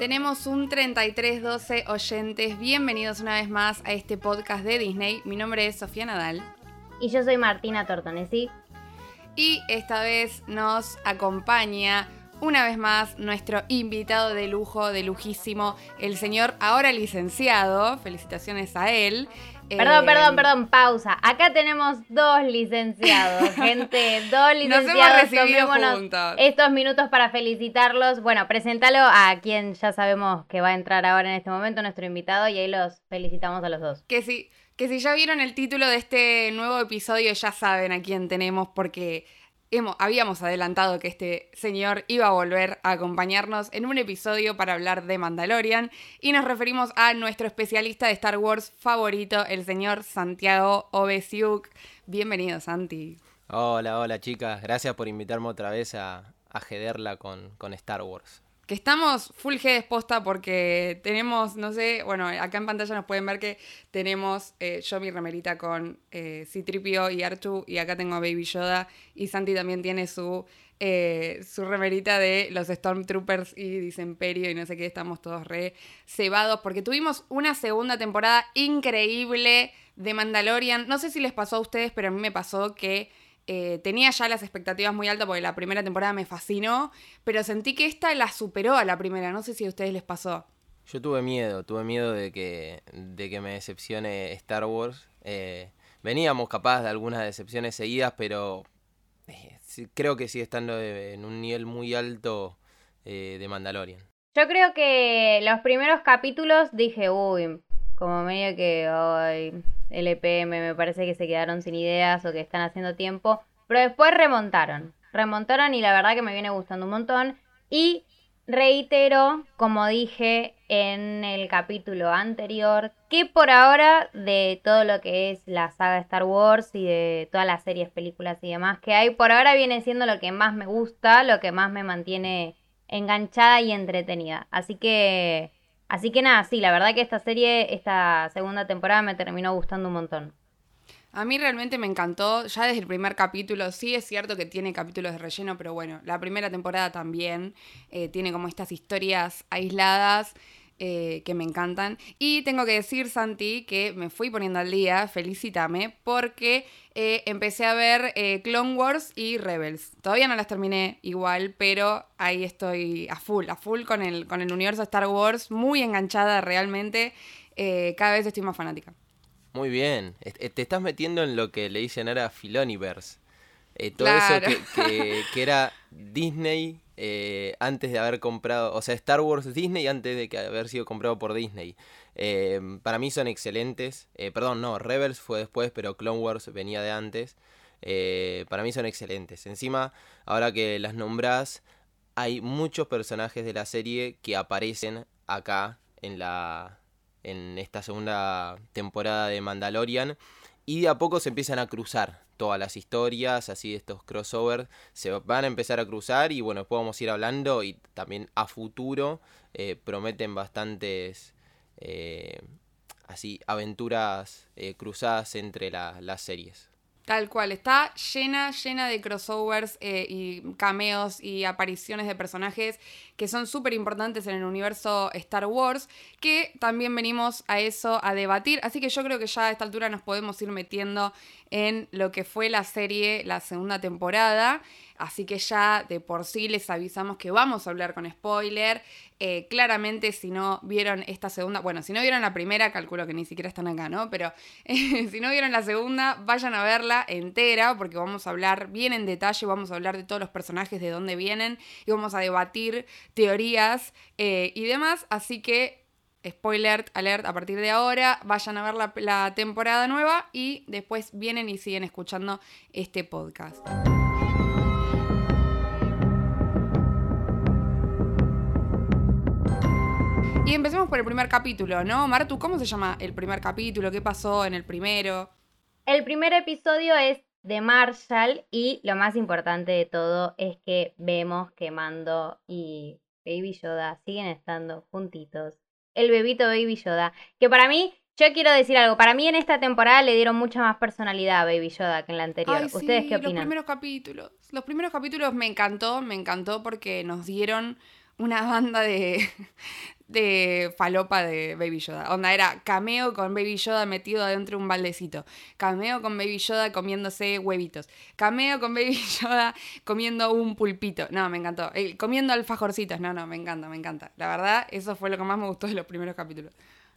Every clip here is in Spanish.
Tenemos un 3312 oyentes. Bienvenidos una vez más a este podcast de Disney. Mi nombre es Sofía Nadal. Y yo soy Martina Tortonesi. Y esta vez nos acompaña una vez más nuestro invitado de lujo, de lujísimo, el señor ahora licenciado. Felicitaciones a él. Perdón, Eh, perdón, perdón, pausa. Acá tenemos dos licenciados, gente, dos Nos licenciados. hemos recibido. Estos minutos para felicitarlos. Bueno, preséntalo a quien ya sabemos que va a entrar ahora en este momento, nuestro invitado, y ahí los felicitamos a los dos. Que si, que si ya vieron el título de este nuevo episodio, ya saben a quién tenemos, porque hemos, habíamos adelantado que este señor iba a volver a acompañarnos en un episodio para hablar de Mandalorian. Y nos referimos a nuestro especialista de Star Wars favorito, el señor Santiago Obesiuk. Bienvenido, Santi. Hola, hola chicas, gracias por invitarme otra vez a, a jederla con, con Star Wars. Que estamos full G exposta porque tenemos, no sé, bueno, acá en pantalla nos pueden ver que tenemos eh, yo mi remerita con eh, Citripio y Artu y acá tengo a Baby Yoda y Santi también tiene su, eh, su remerita de los Stormtroopers y Disemperio y no sé qué, estamos todos re cebados porque tuvimos una segunda temporada increíble de Mandalorian. No sé si les pasó a ustedes, pero a mí me pasó que eh, tenía ya las expectativas muy altas porque la primera temporada me fascinó, pero sentí que esta la superó a la primera. No sé si a ustedes les pasó. Yo tuve miedo, tuve miedo de que, de que me decepcione Star Wars. Eh, veníamos capaz de algunas decepciones seguidas, pero eh, creo que sigue estando en un nivel muy alto eh, de Mandalorian. Yo creo que los primeros capítulos dije, uy, como medio que hoy LPM me parece que se quedaron sin ideas o que están haciendo tiempo, pero después remontaron, remontaron y la verdad que me viene gustando un montón. Y reitero, como dije en el capítulo anterior, que por ahora de todo lo que es la saga Star Wars y de todas las series, películas y demás que hay, por ahora viene siendo lo que más me gusta, lo que más me mantiene enganchada y entretenida. Así que, así que nada, sí, la verdad que esta serie, esta segunda temporada me terminó gustando un montón. A mí realmente me encantó, ya desde el primer capítulo, sí es cierto que tiene capítulos de relleno, pero bueno, la primera temporada también eh, tiene como estas historias aisladas eh, que me encantan. Y tengo que decir, Santi, que me fui poniendo al día, felicítame, porque eh, empecé a ver eh, Clone Wars y Rebels. Todavía no las terminé igual, pero ahí estoy a full, a full con el, con el universo Star Wars, muy enganchada realmente, cada vez estoy más fanática. Muy bien, te estás metiendo en lo que le dicen ahora Filoniverse. Todo Claro. eso que, que- que era Disney eh, antes de haber comprado, o sea, Star Wars Disney antes de que haber sido comprado por Disney. Eh, para mí son excelentes. Eh, perdón, no, Rebels fue después, pero Clone Wars venía de antes. Para mí son excelentes. Encima, ahora que las nombrás, hay muchos personajes de la serie que aparecen acá en la en esta segunda temporada de Mandalorian y de a poco se empiezan a cruzar todas las historias, así estos crossovers se van a empezar a cruzar y bueno, después vamos a ir hablando y también a futuro eh, prometen bastantes eh, así aventuras eh, cruzadas entre la- las series. Tal cual, está llena, llena de crossovers eh, y cameos y apariciones de personajes que son súper importantes en el universo Star Wars, que también venimos a eso a debatir. Así que yo creo que ya a esta altura nos podemos ir metiendo en lo que fue la serie, la segunda temporada. Así que ya de por sí les avisamos que vamos a hablar con spoiler. Eh, claramente, si no vieron esta segunda, bueno, si no vieron la primera, calculo que ni siquiera están acá, ¿no? Pero si no vieron la segunda, vayan a verla entera, porque vamos a hablar bien en detalle, vamos a hablar de todos los personajes, de dónde vienen, y vamos a debatir teorías eh, y demás. Así que, spoiler alert, a partir de ahora, vayan a ver la, la temporada nueva y después vienen y siguen escuchando este podcast. Y empecemos por el primer capítulo, ¿no? Martu, ¿cómo se llama el primer capítulo? ¿Qué pasó en el primero? El primer episodio es de Marshall y lo más importante de todo es que vemos que Mando y Baby Yoda siguen estando juntitos. El bebito Baby Yoda, que para mí, yo quiero decir algo, para mí en esta temporada le dieron mucha más personalidad a Baby Yoda que en la anterior. Ay, ¿Ustedes sí, qué Los opinan? primeros capítulos. Los primeros capítulos me encantó, me encantó porque nos dieron una banda de, de falopa de Baby Yoda. Onda, era cameo con Baby Yoda metido dentro de un baldecito. Cameo con Baby Yoda comiéndose huevitos. Cameo con Baby Yoda comiendo un pulpito. No, me encantó. comiendo alfajorcitos. No, no, me encanta, me encanta. La verdad, eso fue lo que más me gustó de los primeros capítulos.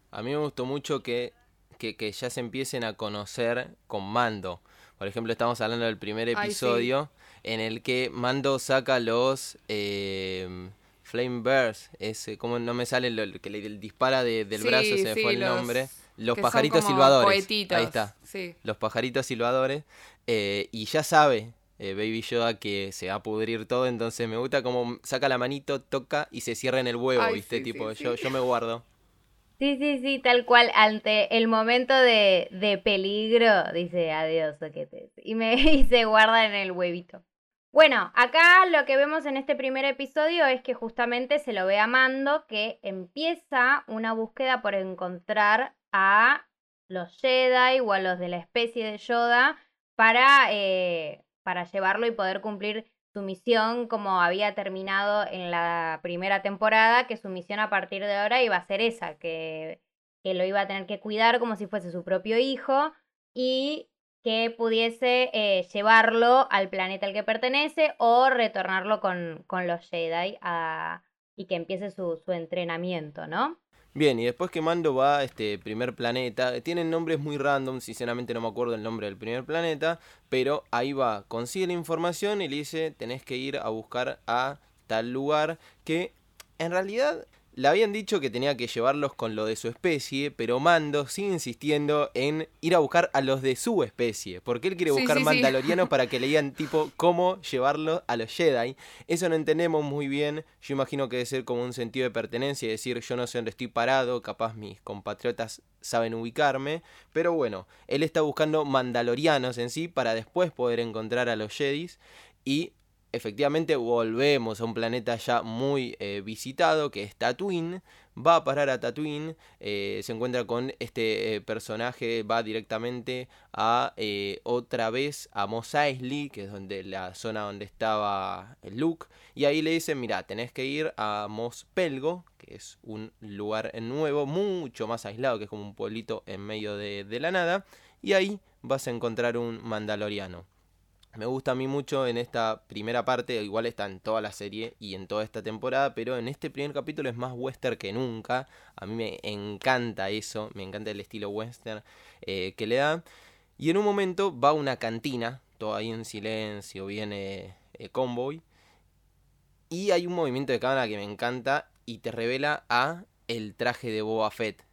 A mí me gustó mucho que, que, ya se empiecen a conocer con Mando. Por ejemplo, estamos hablando del primer episodio en el que Mando saca los... Eh, Flame Burst, ese, como no me sale lo que le dispara del brazo, se me fue el nombre. Los pajaritos silbadores. Ahí está. Los pajaritos silbadores. Eh, y ya sabe eh, Baby Yoda que se va a pudrir todo, entonces me gusta como saca la manito, toca y se cierra en el huevo, ¿viste? tipo, yo, yo me guardo. Sí, sí, sí, tal cual. Ante el momento de, de peligro, dice adiós, te Y, me, y se guarda en el huevito. Bueno, acá lo que vemos en este primer episodio es que justamente se lo ve a Mando que empieza una búsqueda por encontrar a los Jedi o a los de la especie de Yoda para, eh, para llevarlo y poder cumplir su misión como había terminado en la primera temporada, que su misión a partir de ahora iba a ser esa, que, que lo iba a tener que cuidar como si fuese su propio hijo y que pudiese eh, llevarlo al planeta al que pertenece o retornarlo con, con los Jedi y que empiece su, su, entrenamiento, ¿no? Bien, y después que Mando va a este primer planeta, tienen nombres muy random, sinceramente no me acuerdo el nombre del primer planeta, pero ahí va, consigue la información y le dice, tenés que ir a buscar a tal lugar que en realidad le habían dicho que tenía que llevarlos con lo de su especie, pero Mando sigue insistiendo en ir a buscar a los de su especie, porque él quiere buscar mandalorianos para que le digan tipo cómo llevarlo a los Jedi. Eso no entendemos muy bien, yo imagino que debe ser como un sentido de pertenencia, decir yo no sé dónde estoy parado, capaz mis compatriotas saben ubicarme, pero bueno, él está buscando mandalorianos en sí para después poder encontrar a los Jedis y efectivamente volvemos a un planeta ya muy eh, visitado que es Tatooine. Va a parar a Tatooine, eh, se encuentra con este eh, personaje, va directamente a otra vez a Mos Eisley, que es donde la zona donde estaba Luke, y ahí le dicen, mira, tenés que ir a Mos Pelgo, que es un lugar nuevo, mucho más aislado, que es como un pueblito en medio de, de la nada, y ahí vas a encontrar un mandaloriano. Me gusta a mí mucho en esta primera parte, igual está en toda la serie y en toda esta temporada, pero en este primer capítulo es más western que nunca. A mí me encanta eso, me encanta el estilo western eh, que le da. Y en un momento va a una cantina, todo ahí en silencio, viene eh, Convoy. Y hay un movimiento de cámara que me encanta y te revela a el traje de Boba Fett.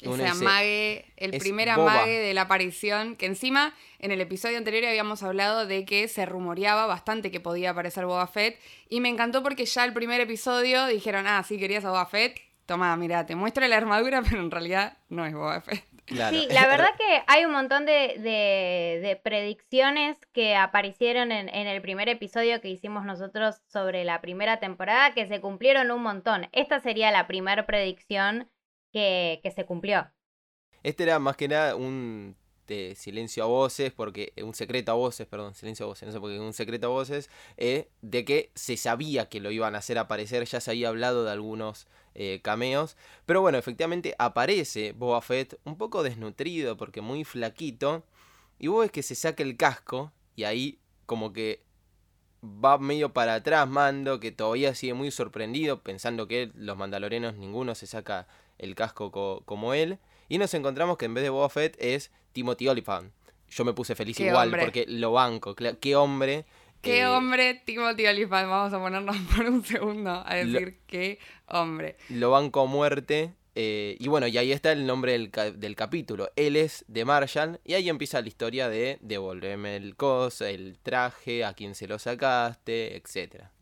Ese amague, el primer amague de la aparición, que encima en el episodio anterior habíamos hablado de que se rumoreaba bastante que podía aparecer Boba Fett, y me encantó porque ya el primer episodio dijeron, ah, sí, querías a Boba Fett, toma, mira, te muestro la armadura, pero en realidad no es Boba Fett. Sí, la verdad que hay un montón de, de, predicciones que aparecieron en, en, el primer episodio que hicimos nosotros sobre la primera temporada que se cumplieron un montón. Esta sería la primera predicción que, se cumplió. Este era más que nada un silencio a voces, porque un secreto a voces, perdón, silencio a voces, no sé por qué, un secreto a voces, eh, de que se sabía que lo iban a hacer aparecer, ya se había hablado de algunos eh, cameos, pero bueno, efectivamente aparece Boba Fett un poco desnutrido, porque muy flaquito, y vos ves que se saca el casco, y ahí como que va medio para atrás Mando, que todavía sigue muy sorprendido, pensando que los mandalorenos ninguno se saca el casco como él. Y nos encontramos que en vez de Boba Fett es Timothy Olyphant. Yo me puse feliz igual porque lo banco. Qué hombre. Qué eh, hombre, Timothy Olyphant. Vamos a ponernos por un segundo a decir qué hombre. Lo banco a muerte. Eh, y bueno, y ahí está el nombre del, del, capítulo. Él es de Marshall. Y ahí empieza la historia de devolverme el cos, el traje, a quién se lo sacaste, etcétera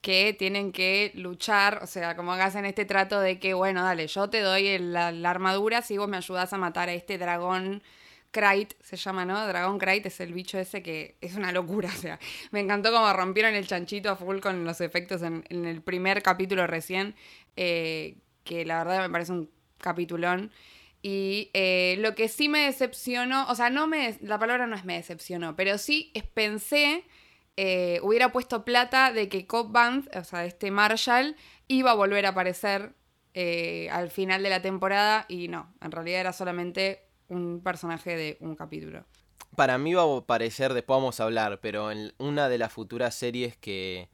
que tienen que luchar, o sea, como hagas en este trato de que, bueno, dale, yo te doy la, armadura si vos me ayudás a matar a este dragón Krayt, se llama, ¿no? Dragón Krayt es el bicho ese que es una locura, o sea, me encantó como rompieron el chanchito a full con los efectos en, el primer capítulo recién, eh, que la verdad me parece un capitulón. Y eh, lo que sí me decepcionó, o sea, no me, la palabra no es me decepcionó, pero sí pensé eh, hubiera puesto plata de que Cobb Vanth, o sea, este Marshall, iba a volver a aparecer eh, al final de la temporada y no, en realidad era solamente un personaje de un capítulo. Para mí va a aparecer, después vamos a hablar, pero en una de las futuras series que,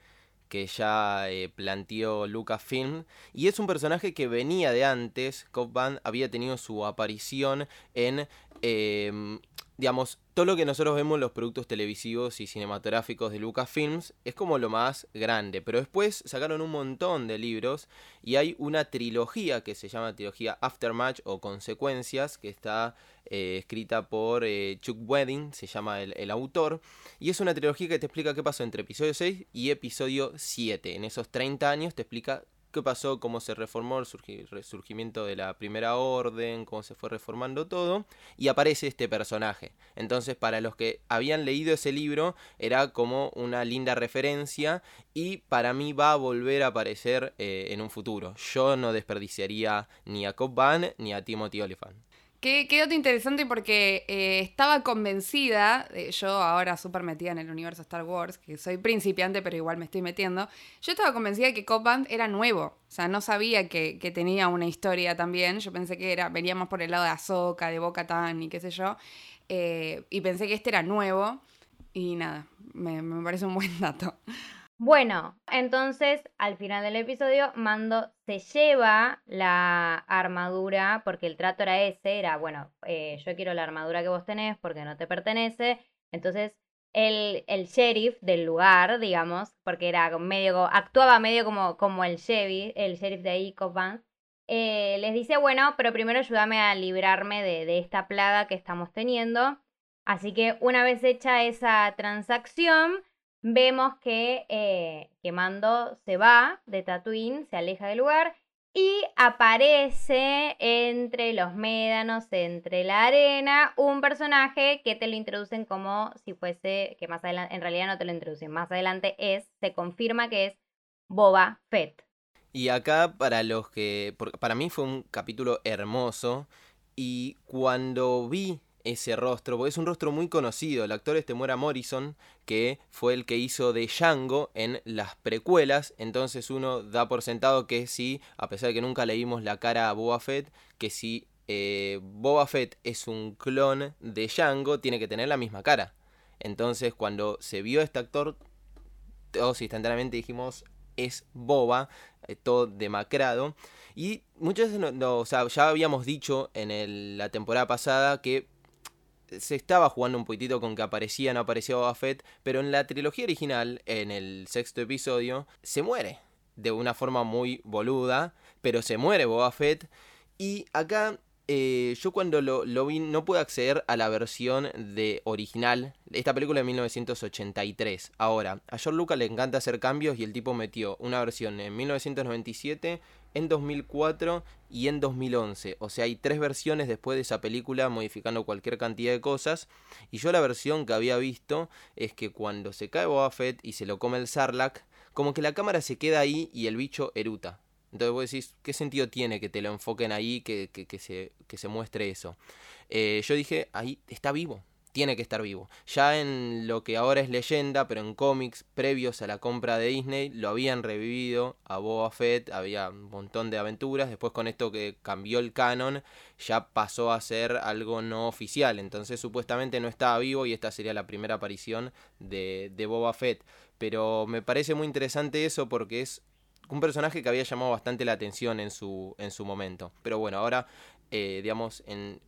que ya eh, planteó Lucasfilm. Y es un personaje que venía de antes. Cobb Vanth había tenido su aparición en em, digamos, todo lo que nosotros vemos en los productos televisivos y cinematográficos de Lucasfilms es como lo más grande. Pero después sacaron un montón de libros y hay una trilogía que se llama trilogía Aftermatch o Consecuencias, que está eh, escrita por eh, Chuck Wedding, se llama el, el, autor. Y es una trilogía que te explica qué pasó entre episodio 6 y episodio 7. En esos 30 años te explica qué pasó, cómo se reformó el resurgimiento de la primera orden, cómo se fue reformando todo, y aparece este personaje. Entonces, para los que habían leído ese libro, era como una linda referencia, y para mí va a volver a aparecer eh, en un futuro. Yo no desperdiciaría ni a Cobb Van ni a Timothy Oliphant. Qué, qué dato interesante porque eh, estaba convencida, yo ahora súper metida en el universo Star Wars, que soy principiante pero igual me estoy metiendo, yo estaba convencida de que Cobb Band era nuevo, o sea, no sabía que, tenía una historia también, yo pensé que era, veníamos por el lado de Ahsoka, de Boca Tan y qué sé yo, eh, y pensé que este era nuevo, y nada, me, me parece un buen dato. Bueno, entonces al final del episodio Mando se lleva la armadura, porque el trato era ese, era, bueno, eh, yo quiero la armadura que vos tenés porque no te pertenece. Entonces el, el sheriff del lugar, digamos, porque era medio, actuaba medio como, como el sheriff, el sheriff de ahí, eh, les dice, bueno, pero primero ayúdame a librarme de, de esta plaga que estamos teniendo. Así que una vez hecha esa transacción, vemos que, eh, que Mando se va de Tatooine, se aleja del lugar y aparece entre los médanos, entre la arena, un personaje que te lo introducen como si fuese, que más adelante, en realidad no te lo introducen, más adelante es, se confirma que es Boba Fett. Y acá para los que, para mí fue un capítulo hermoso y cuando vi ese rostro, porque es un rostro muy conocido. El actor este Muera Morrison, que fue el que hizo de Django en las precuelas. Entonces uno da por sentado que si, a pesar de que nunca leímos la cara a Boba Fett, que si eh, Boba Fett es un clon de Django, tiene que tener la misma cara. Entonces cuando se vio este actor, todos instantáneamente dijimos, es Boba, eh, todo demacrado. Y muchas veces no, o sea, ya habíamos dicho en la temporada pasada que se estaba jugando un poquitito con que aparecía no aparecía Boba Fett, pero en la trilogía original, en el sexto episodio, se muere. De una forma muy boluda, pero se muere Boba Fett. Y acá eh, yo cuando lo, vi no pude acceder a la versión de original. Esta película de 1983. Ahora, a George Lucas le encanta hacer cambios y el tipo metió una versión en 1997 en 2004 y en 2011. O sea, hay tres versiones después de esa película modificando cualquier cantidad de cosas. Y yo la versión que había visto es que cuando se cae Boba Fett y se lo come el Sarlacc, como que la cámara se queda ahí y el bicho eruta. Entonces vos decís, ¿qué sentido tiene que te lo enfoquen ahí, que, que, se, que se muestre eso? Eh, yo dije, ahí está vivo, tiene que estar vivo. Ya en lo que ahora es leyenda, pero en cómics previos a la compra de Disney, lo habían revivido a Boba Fett, había un montón de aventuras. Después con esto que cambió el canon, ya pasó a ser algo no oficial. Entonces supuestamente no estaba vivo y esta sería la primera aparición de, de Boba Fett. Pero me parece muy interesante eso porque es un personaje que había llamado bastante la atención en su, en su momento. Pero bueno, ahora, eh, digamos, en,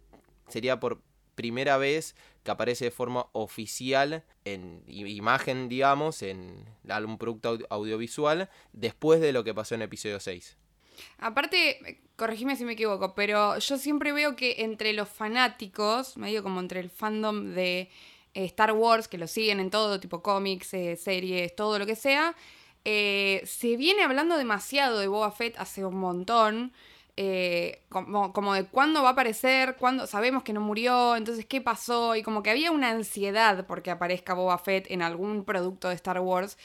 sería por primera vez que aparece de forma oficial en imagen, digamos, en algún producto audiovisual, después de lo que pasó en episodio 6. Aparte, corregime si me equivoco, pero yo siempre veo que entre los fanáticos, medio como entre el fandom de eh, Star Wars, que lo siguen en todo, tipo cómics, eh, series, todo lo que sea, se viene hablando demasiado de Boba Fett hace un montón. Eh, como, como, de cuándo va a aparecer, cuándo sabemos que no murió, entonces qué pasó, y como que había una ansiedad porque aparezca Boba Fett en algún producto de Star Wars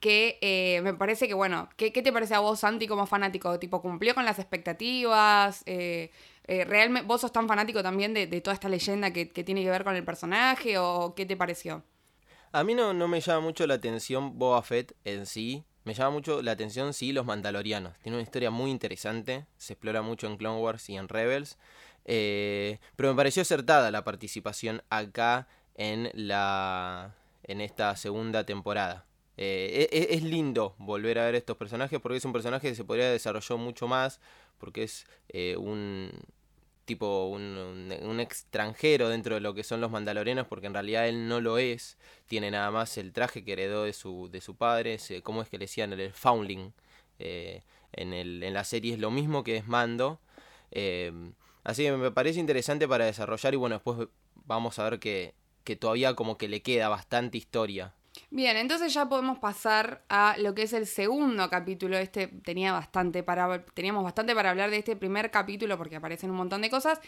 que eh, me parece que, bueno, ¿qué, te parece a vos, Santi, como fanático? ¿Tipo, cumplió con las expectativas? Eh, ¿Realmente vos sos tan fanático también de, toda esta leyenda que, que, tiene que ver con el personaje o qué te pareció? A mí no, no me llama mucho la atención Boba Fett en sí. Me llama mucho la atención, sí, los Mandalorianos. Tiene una historia muy interesante. Se explora mucho en Clone Wars y en Rebels. Eh, pero me pareció acertada la participación acá en, la, en esta segunda temporada. Eh, e, e, es, lindo volver a ver estos personajes porque es un personaje que se podría desarrollar mucho más, porque es eh, un tipo un, extranjero dentro de lo que son los mandalorianos, porque en realidad él no lo es, tiene nada más el traje que heredó de su, de su padre, ¿cómo es que le decían? El Foundling. en, el, en la serie es lo mismo que es Mando. Así que me parece interesante para desarrollar y bueno, después vamos a ver que, todavía como que le queda bastante historia. Bien, entonces ya podemos pasar a lo que es el segundo capítulo. Este tenía bastante para teníamos bastante para hablar de este primer capítulo porque aparecen un montón de cosas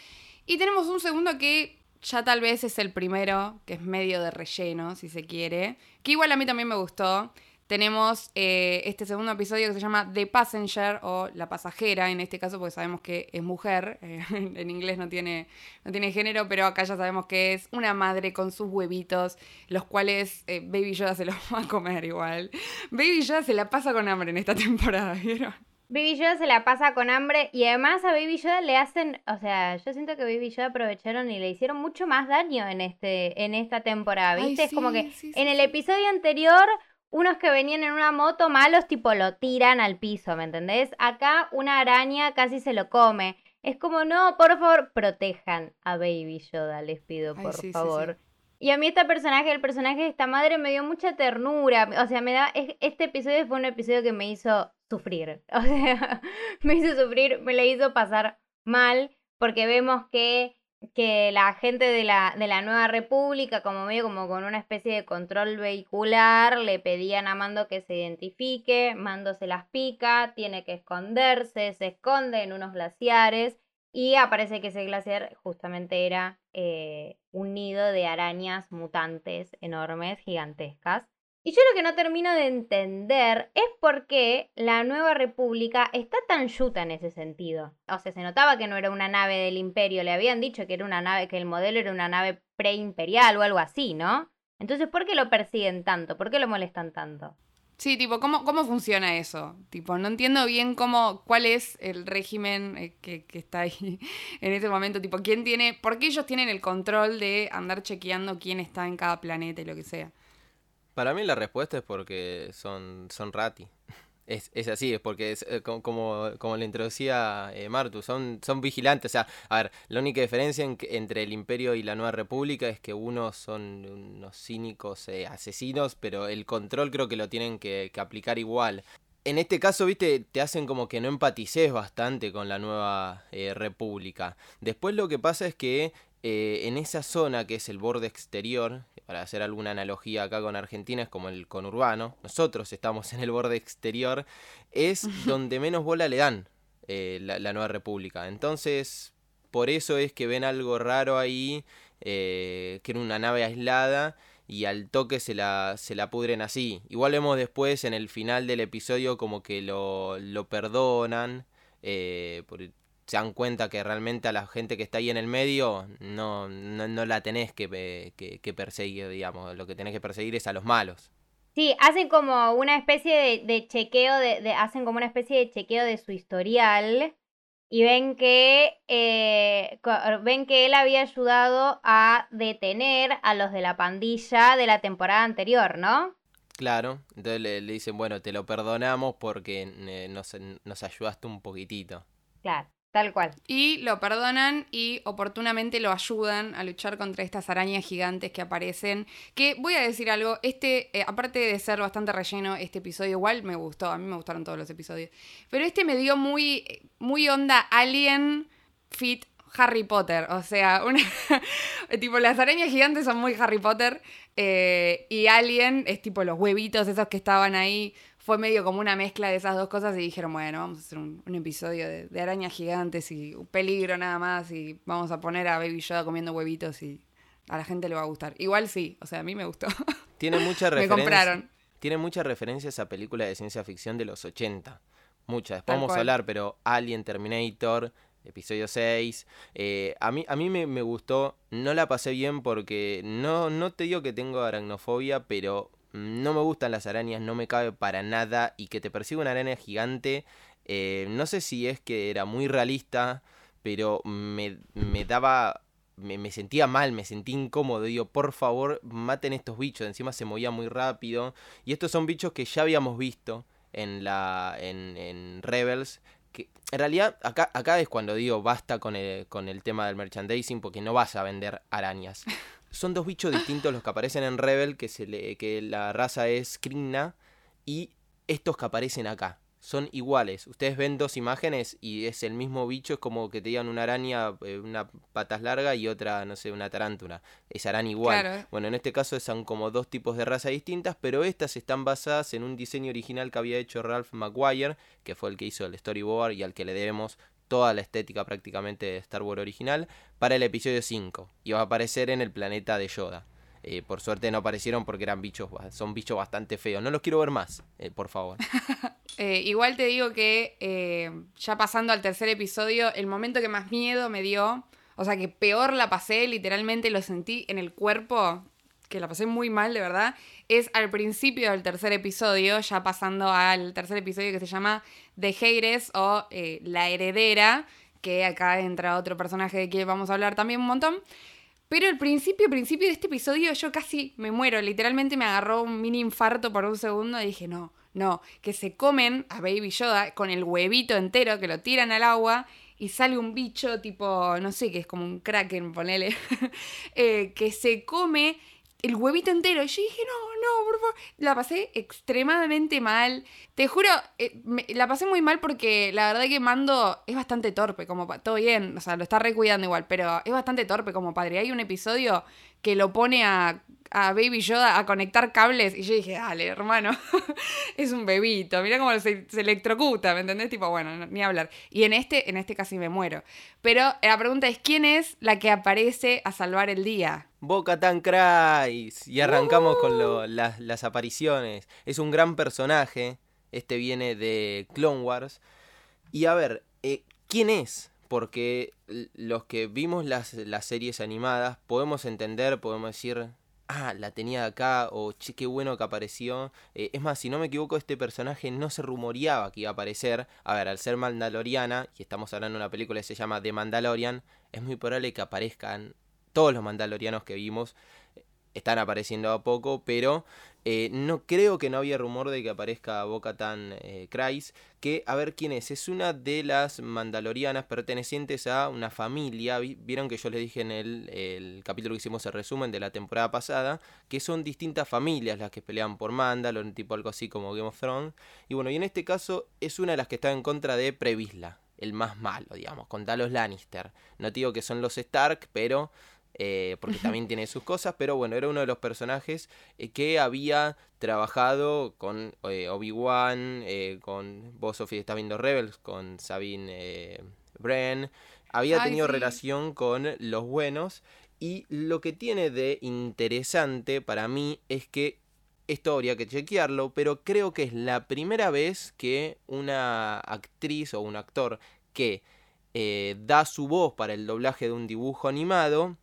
y tenemos un segundo que ya tal vez es el primero, que es medio de relleno, si se quiere, que igual a mí también me gustó tenemos eh, este segundo episodio que se llama The Passenger o La Pasajera, en este caso porque sabemos que es mujer, eh, en inglés no tiene, no tiene género, pero acá ya sabemos que es una madre con sus huevitos, los cuales eh, Baby Yoda se los va a comer igual. Baby Yoda se la pasa con hambre en esta temporada, ¿vieron? Baby Yoda se la pasa con hambre y además a Baby Yoda le hacen, o sea, yo siento que Baby Yoda aprovecharon y le hicieron mucho más daño en este en esta temporada, ¿viste? es como que en el episodio anterior unos que venían en una moto malos, tipo lo tiran al piso, ¿me entendés? Acá una araña casi se lo come. Es como, no, por favor, protejan a Baby Yoda, les pido, por favor. y a mí este personaje, el personaje de esta madre, me dio mucha ternura. O sea, me da. Este episodio fue un episodio que me hizo sufrir. O sea, me hizo sufrir, me le hizo pasar mal. Porque vemos que que la gente de la, de la Nueva República, como medio como con una especie de control vehicular, le pedían a Mando que se identifique, Mando se las pica, tiene que esconderse, se esconde en unos glaciares y aparece que ese glaciar justamente era eh, un nido de arañas mutantes enormes, gigantescas. Y yo lo que no termino de entender es por qué la Nueva República está tan yuta en ese sentido. O sea, se notaba que no era una nave del imperio, le habían dicho que era una nave, que el modelo era una nave preimperial o algo así, ¿no? Entonces, ¿por qué lo persiguen tanto? ¿Por qué lo molestan tanto? Sí, tipo, ¿cómo, cómo funciona eso? Tipo, no entiendo bien cómo, cuál es el régimen eh, que, que, está ahí en ese momento. Tipo, ¿quién tiene, por qué ellos tienen el control de andar chequeando quién está en cada planeta y lo que sea? Para mí la respuesta es porque son, son rati. Es, es así, es porque es, eh, como, como le introducía eh, Martu, son, son vigilantes. O sea, a ver, la única diferencia entre el Imperio y la Nueva República es que unos son unos cínicos eh, asesinos, pero el control creo que lo tienen que, aplicar igual. En este caso, viste, te hacen como que no empatices bastante con la nueva república. Después lo que pasa es que en esa zona que es el borde exterior, para hacer alguna analogía acá con Argentina, es como el conurbano, nosotros estamos en el borde exterior, es donde menos bola le dan eh, la, nueva república. Entonces, por eso es que ven algo raro ahí, eh, que era una nave aislada, y al toque se la, se la pudren así. Igual vemos después en el final del episodio como que lo, lo perdonan, eh, por, se dan cuenta que realmente a la gente que está ahí en el medio no, no, la tenés que, que, perseguir, digamos, lo que tenés que perseguir es a los malos. Sí, hacen como una especie de, chequeo, de, hacen como una especie de chequeo de su historial y ven que, eh, ven que él había ayudado a detener a los de la pandilla de la temporada anterior, ¿no? Claro, entonces le, dicen, bueno, te lo perdonamos porque eh, nos, nos ayudaste un poquitito. Claro. Tal cual. Y lo perdonan y oportunamente lo ayudan a luchar contra estas arañas gigantes que aparecen. Que voy a decir algo, este, eh, aparte de ser bastante relleno, este episodio igual me gustó, a mí me gustaron todos los episodios. Pero este me dio muy, muy onda Alien Fit Harry Potter. O sea, una, tipo las arañas gigantes son muy Harry Potter. Eh, y Alien es tipo los huevitos esos que estaban ahí fue medio como una mezcla de esas dos cosas y dijeron, bueno, vamos a hacer un, episodio de, arañas gigantes y un peligro nada más y vamos a poner a Baby Yoda comiendo huevitos y a la gente le va a gustar. Igual sí, o sea, a mí me gustó. Tiene mucha referencia. Me compraron. Tiene muchas referencias a películas de ciencia ficción de los 80. Muchas. Después vamos a hablar, pero Alien, Terminator, episodio 6. Eh, a mí, a mí me, me, gustó, no la pasé bien porque no, no te digo que tengo aracnofobia, pero no me gustan las arañas, no me cabe para nada y que te persiga una araña gigante, eh, no sé si es que era muy realista, pero me, me daba... Me, me, sentía mal, me sentí incómodo. Digo, por favor, maten estos bichos. Encima se movía muy rápido. Y estos son bichos que ya habíamos visto en la en, en Rebels que en realidad acá, acá es cuando digo basta con el, con el tema del merchandising porque no vas a vender arañas. Son dos bichos distintos los que aparecen en Rebel, que, se le, que la raza es Krina, y estos que aparecen acá son iguales. Ustedes ven dos imágenes y es el mismo bicho, es como que te digan una araña, eh, una patas larga y otra, no sé, una tarántula. Es araña igual. Claro. Bueno, en este caso son como dos tipos de raza distintas, pero estas están basadas en un diseño original que había hecho Ralph McGuire, que fue el que hizo el storyboard y al que le debemos toda la estética prácticamente de Star Wars original, para el episodio 5. Y va a aparecer en el planeta de Yoda. Eh, por suerte no aparecieron porque eran bichos, son bichos bastante feos. No los quiero ver más, eh, por favor. eh, igual te digo que ya pasando al tercer episodio, el momento que más miedo me dio, o sea que peor la pasé, literalmente lo sentí en el cuerpo, que la pasé muy mal, de verdad, es al principio del tercer episodio, ya pasando al tercer episodio que se llama The Heires o La Heredera, que acá entra otro personaje de que vamos a hablar también un montón. Pero el principio, principio de este episodio yo casi me muero. Literalmente me agarró un mini infarto por un segundo y dije, no, no, que se comen a Baby Yoda con el huevito entero, que lo tiran al agua y sale un bicho tipo, no sé, que es como un kraken, ponele, eh, que se come el huevito entero. Y yo dije, no, no, por favor. La pasé extremadamente mal. Te juro, eh, la pasé muy mal porque la verdad que Mando es bastante torpe, como todo bien, o sea, lo está recuidando igual, pero es bastante torpe como padre. Hay un episodio que lo pone a, a Baby Yoda a conectar cables y yo dije, dale, hermano, es un bebito, mira cómo se, se, electrocuta, ¿me entendés? Tipo, bueno, ni hablar. Y en este, en este casi me muero. Pero la pregunta es, ¿quién es la que aparece a salvar el día? Boca Tan Cries. Y arrancamos con lo, las, las apariciones. Es un gran personaje. Este viene de Clone Wars. Y a ver, eh, ¿quién es? Porque los que vimos las, las series animadas podemos entender, podemos decir, ah, la tenía acá, o che, qué bueno que apareció. Eh, es más, si no me equivoco, este personaje no se rumoreaba que iba a aparecer. A ver, al ser mandaloriana, y estamos hablando de una película que se llama The Mandalorian, es muy probable que aparezcan todos los mandalorianos que vimos están apareciendo a poco, pero eh, no creo que no había rumor de que aparezca Boca Tan eh, que a ver quién es, es una de las mandalorianas pertenecientes a una familia, vieron que yo les dije en el, el, capítulo que hicimos el resumen de la temporada pasada, que son distintas familias las que pelean por Mandalor, tipo algo así como Game of Thrones, y bueno, y en este caso es una de las que está en contra de Previsla, el más malo, digamos, contra los Lannister. No digo que son los Stark, pero eh, porque también tiene sus cosas, pero bueno, era uno de los personajes eh, que había trabajado con eh, Obi-Wan, con vos, Sofía, estás viendo Rebels, con Sabine Bren, había tenido sí. relación con los buenos, y lo que tiene de interesante para mí es que esto habría que chequearlo, pero creo que es la primera vez que una actriz o un actor que da su voz para el doblaje de un dibujo animado,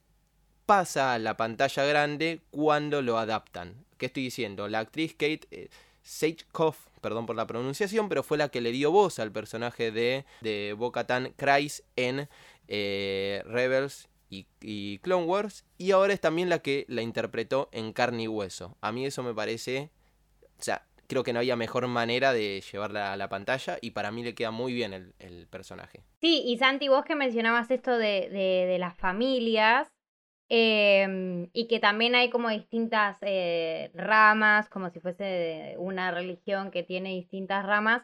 pasa a la pantalla grande cuando lo adaptan. ¿Qué estoy diciendo? La actriz Kate eh, perdón por la pronunciación, pero fue la que le dio voz al personaje de, de Bo-Katan en eh, Rebels y, y, Clone Wars. Y ahora es también la que la interpretó en carne y hueso. A mí eso me parece... O sea, creo que no había mejor manera de llevarla a la pantalla y para mí le queda muy bien el, el personaje. Sí, y Santi, vos que mencionabas esto de, de, de las familias, eh, y que también hay como distintas eh, ramas, como si fuese una religión que tiene distintas ramas.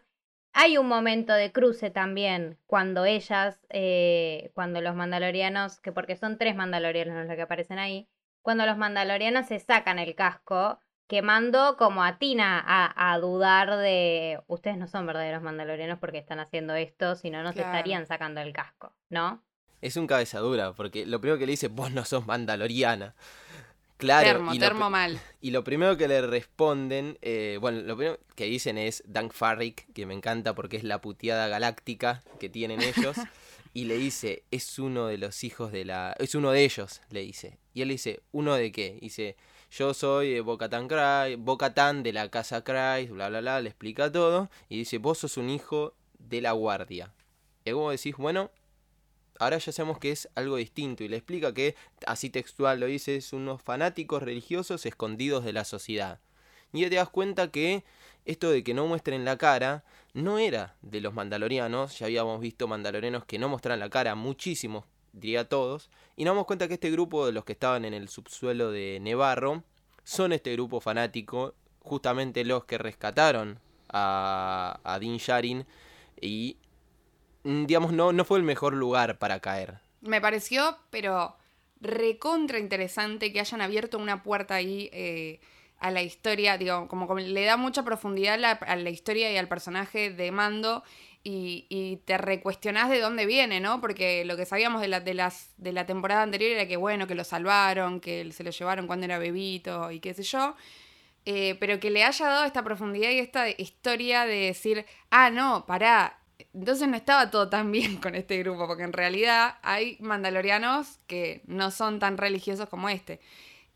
Hay un momento de cruce también cuando ellas, eh, cuando los mandalorianos, que porque son tres mandalorianos los que aparecen ahí, cuando los mandalorianos se sacan el casco, quemando como a Tina a, a dudar de, ustedes no son verdaderos mandalorianos porque están haciendo esto, sino no claro. se estarían sacando el casco, ¿no? Es un cabezadura, porque lo primero que le dice, vos no sos mandaloriana. Claro, termo, y, termo lo, mal. y lo primero que le responden, eh, bueno, lo primero que dicen es Dank Farrick, que me encanta porque es la puteada galáctica que tienen ellos. y le dice, es uno de los hijos de la... Es uno de ellos, le dice. Y él le dice, ¿uno de qué? Dice, yo soy Bocatan Bocatan de la casa Christ, bla, bla, bla, le explica todo. Y dice, vos sos un hijo de la guardia. Y vos decís, bueno, ahora ya sabemos que es algo distinto. Y le explica que, así textual lo dice, es unos fanáticos religiosos escondidos de la sociedad. Y ya te das cuenta que esto de que no muestren la cara no era de los mandalorianos, ya habíamos visto mandalorianos que no mostraban la cara, muchísimos, diría todos, y nos damos cuenta que este grupo de los que estaban en el subsuelo de Nevarro son este grupo fanático, justamente los que rescataron a, a Din Sharin y digamos no, no fue el mejor lugar para caer. Me pareció, pero recontra interesante que hayan abierto una puerta ahí eh, a la historia, digo, como, le da mucha profundidad a la historia y al personaje de Mando y, te recuestionás de dónde viene, ¿no? Porque lo que sabíamos de la, de, las, de la temporada anterior era que, bueno, que lo salvaron, que se lo llevaron cuando era bebito y qué sé yo. Eh, pero que le haya dado esta profundidad y esta historia de decir, ah, no, pará, entonces no estaba todo tan bien con este grupo, porque en realidad hay mandalorianos que no son tan religiosos como este.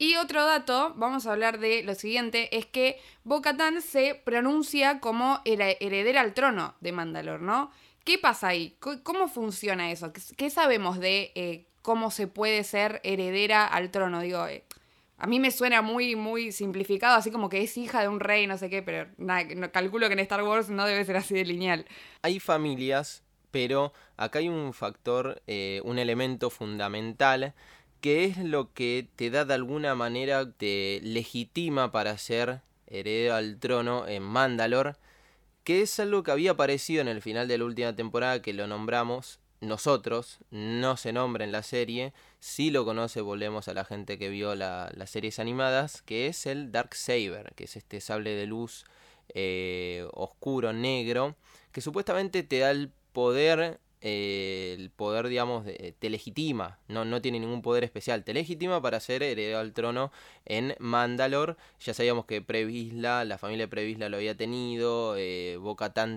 Y otro dato, vamos a hablar de lo siguiente, es que Bo-Katan se pronuncia como heredera al trono de Mandalor, ¿no? ¿Qué pasa ahí? ¿Cómo funciona eso? ¿Qué sabemos de eh, cómo se puede ser heredera al trono? Digo, eh, a mí me suena muy, muy simplificado, así como que es hija de un rey, no sé qué, pero nada, calculo que en Star Wars no debe ser así de lineal. Hay familias, pero acá hay un factor, eh, un elemento fundamental que es lo que te da de alguna manera, te legitima para ser heredero al trono en Mandalor, que es algo que había aparecido en el final de la última temporada que lo nombramos nosotros, no se nombra en la serie, si lo conoce, volvemos a la gente que vio las series animadas, que es el Dark Saber, que es este sable de luz eh, oscuro, negro, que supuestamente te da el poder eh, el poder, digamos, te legitima, no, no tiene ningún poder especial, te legitima para ser heredero al trono en Mandalor. Ya sabíamos que Previsla, la familia de Previsla lo había tenido, eh,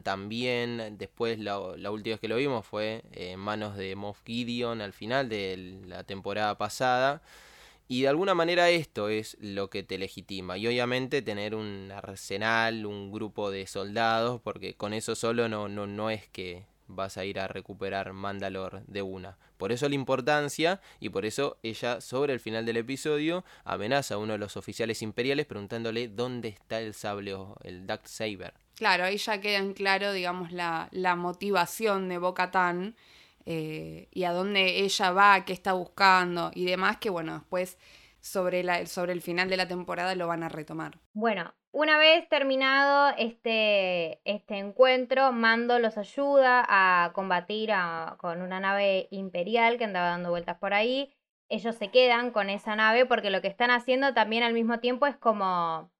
también. Después, la, última vez que lo vimos fue en manos de Moff Gideon al final de la temporada pasada. Y de alguna manera esto es lo que te legitima. Y obviamente tener un arsenal, un grupo de soldados, porque con eso solo no, no, no es que vas a ir a recuperar Mandalor de una. Por eso la importancia y por eso ella sobre el final del episodio amenaza a uno de los oficiales imperiales preguntándole dónde está el sable o el Dark Saber. Claro, ahí ya queda en claro, digamos, la, la motivación de Bo-Katan eh, y a dónde ella va, qué está buscando y demás, que bueno, después sobre, la, sobre el final de la temporada lo van a retomar. Bueno, una vez terminado este, este encuentro, Mando los ayuda a combatir con una nave imperial que andaba dando vueltas por ahí. Ellos se quedan con esa nave porque lo que están haciendo también al mismo tiempo es como,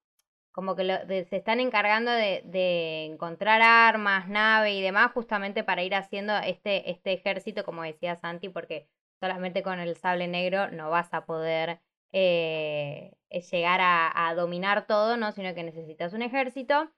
como que se están encargando de, de, encontrar armas, nave y demás justamente para ir haciendo este, este ejército, como decía Santi, porque solamente con el sable negro no vas a poder eh, llegar a, dominar todo, ¿no? Sino que necesitas un ejército.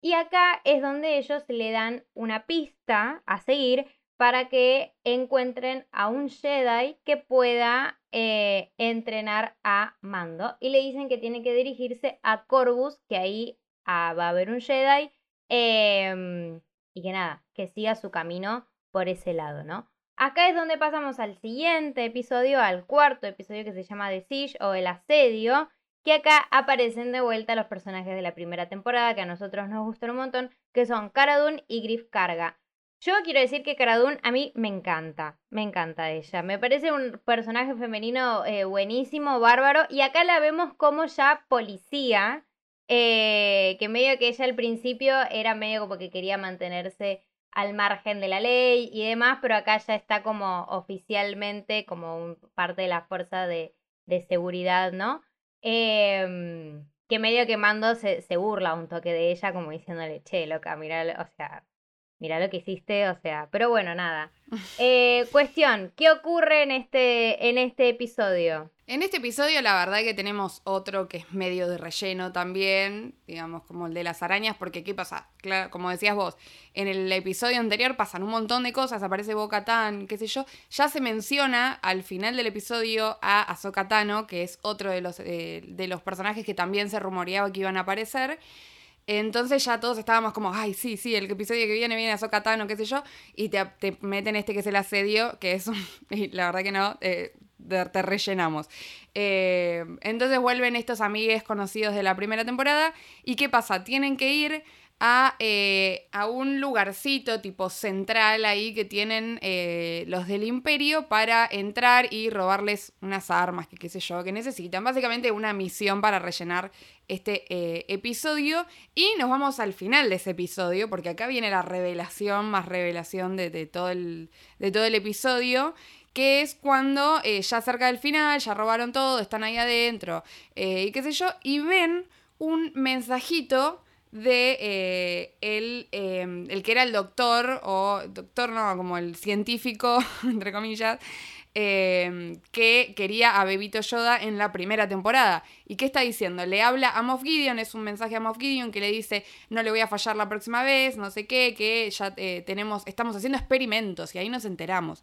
Y acá es donde ellos le dan una pista a seguir para que encuentren a un Jedi que pueda eh, entrenar a Mando. Y le dicen que tiene que dirigirse a Corvus, que ahí ah, va a haber un Jedi. Em, y que nada, que siga su camino por ese lado, ¿no? Acá es donde pasamos al siguiente episodio, al cuarto episodio que se llama The Siege o El Asedio, que acá aparecen de vuelta los personajes de la primera temporada que a nosotros nos gustaron un montón, que son Cara y Griff Carga. Yo quiero decir que Cara a mí me encanta, me encanta ella. Me parece un personaje femenino eh, buenísimo, bárbaro, y acá la vemos como ya policía, eh, que medio que ella al principio era medio como que quería mantenerse al margen de la ley y demás, pero acá ya está como oficialmente como parte de la fuerza de, seguridad, ¿no? Em, que medio que Mando se, se, burla un toque de ella, como diciéndole, che, loca, mira, o sea, mira lo que hiciste, o sea, pero bueno, nada. Eh, cuestión, ¿qué ocurre en este, en este episodio? En este episodio la verdad que tenemos otro que es medio de relleno también, digamos como el de las arañas, porque ¿qué pasa? Claro, como decías vos, en el episodio anterior pasan un montón de cosas, aparece Boca Tan, qué sé yo, ya se menciona al final del episodio a Ahsoka Tano, que es otro de los, eh, de los personajes que también se rumoreaba que iban a aparecer. Entonces ya todos estábamos como, ay, sí, sí, el episodio que viene viene a Tano, qué sé yo, y te, te, meten este que es el asedio, que es un, y la verdad que no, eh, te rellenamos. Eh, entonces vuelven estos amigues conocidos de la primera temporada, y ¿qué pasa? Tienen que ir a, eh, a, un lugarcito tipo central ahí que tienen los del imperio para entrar y robarles unas armas que qué sé yo, que necesitan. Básicamente una misión para rellenar este eh, episodio. Y nos vamos al final de ese episodio, porque acá viene la revelación, más revelación de, todo, el, de todo el episodio que es cuando ya cerca del final, ya robaron todo, están ahí adentro, y qué sé yo, y ven un mensajito de eh, em, el, que era el doctor, o doctor no, como el científico, entre comillas, em, que quería a Bebito Yoda en la primera temporada. ¿Y qué está diciendo? Le habla a Moff Gideon, es un mensaje a Moff Gideon que le dice, no le voy a fallar la próxima vez, no sé qué, que ya eh, tenemos, estamos haciendo experimentos y ahí nos enteramos.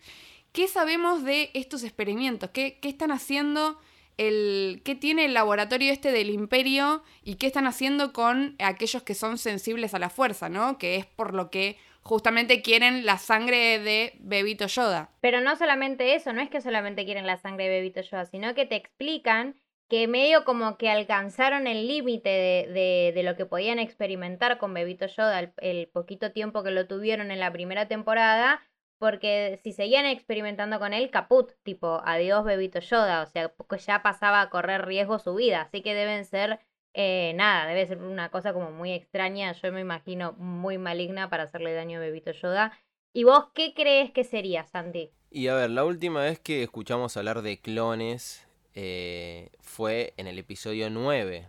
¿Qué sabemos de estos experimentos? ¿Qué, qué están haciendo? el qué tiene el laboratorio este del imperio y qué están haciendo con aquellos que son sensibles a la fuerza, ¿no? Que es por lo que justamente quieren la sangre de Bebito Yoda. Pero no solamente eso, no es que solamente quieren la sangre de Bebito Yoda, sino que te explican que medio como que alcanzaron el límite de, de, lo que podían experimentar con Bebito Yoda el poquito tiempo que lo tuvieron en la primera temporada porque si seguían experimentando con él, caput, tipo, adiós bebito Yoda, o sea, ya pasaba a correr riesgo su vida, así que deben ser, eh, nada, debe ser una cosa como muy extraña, yo me imagino muy maligna para hacerle daño a bebito Yoda. ¿Y vos qué crees que sería, Santi? Y a ver, la última vez que escuchamos hablar de clones eh, fue en el episodio 9.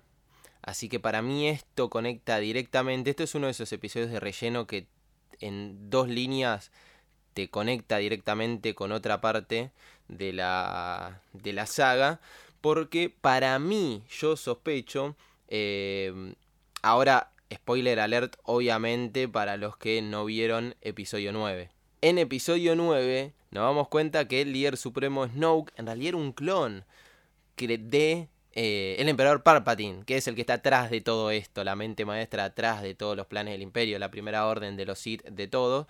Así que para mí esto conecta directamente, esto es uno de esos episodios de relleno que en dos líneas te conecta directamente con otra parte de la, de la saga. Porque para mí, yo sospecho, eh, ahora spoiler alert obviamente para los que no vieron episodio 9. En episodio 9 nos damos cuenta que el líder supremo Snoke en realidad era un clon de eh, el emperador Palpatine, que es el que está atrás de todo esto, la mente maestra atrás de todos los planes del imperio, la primera orden de los Sith, de todo.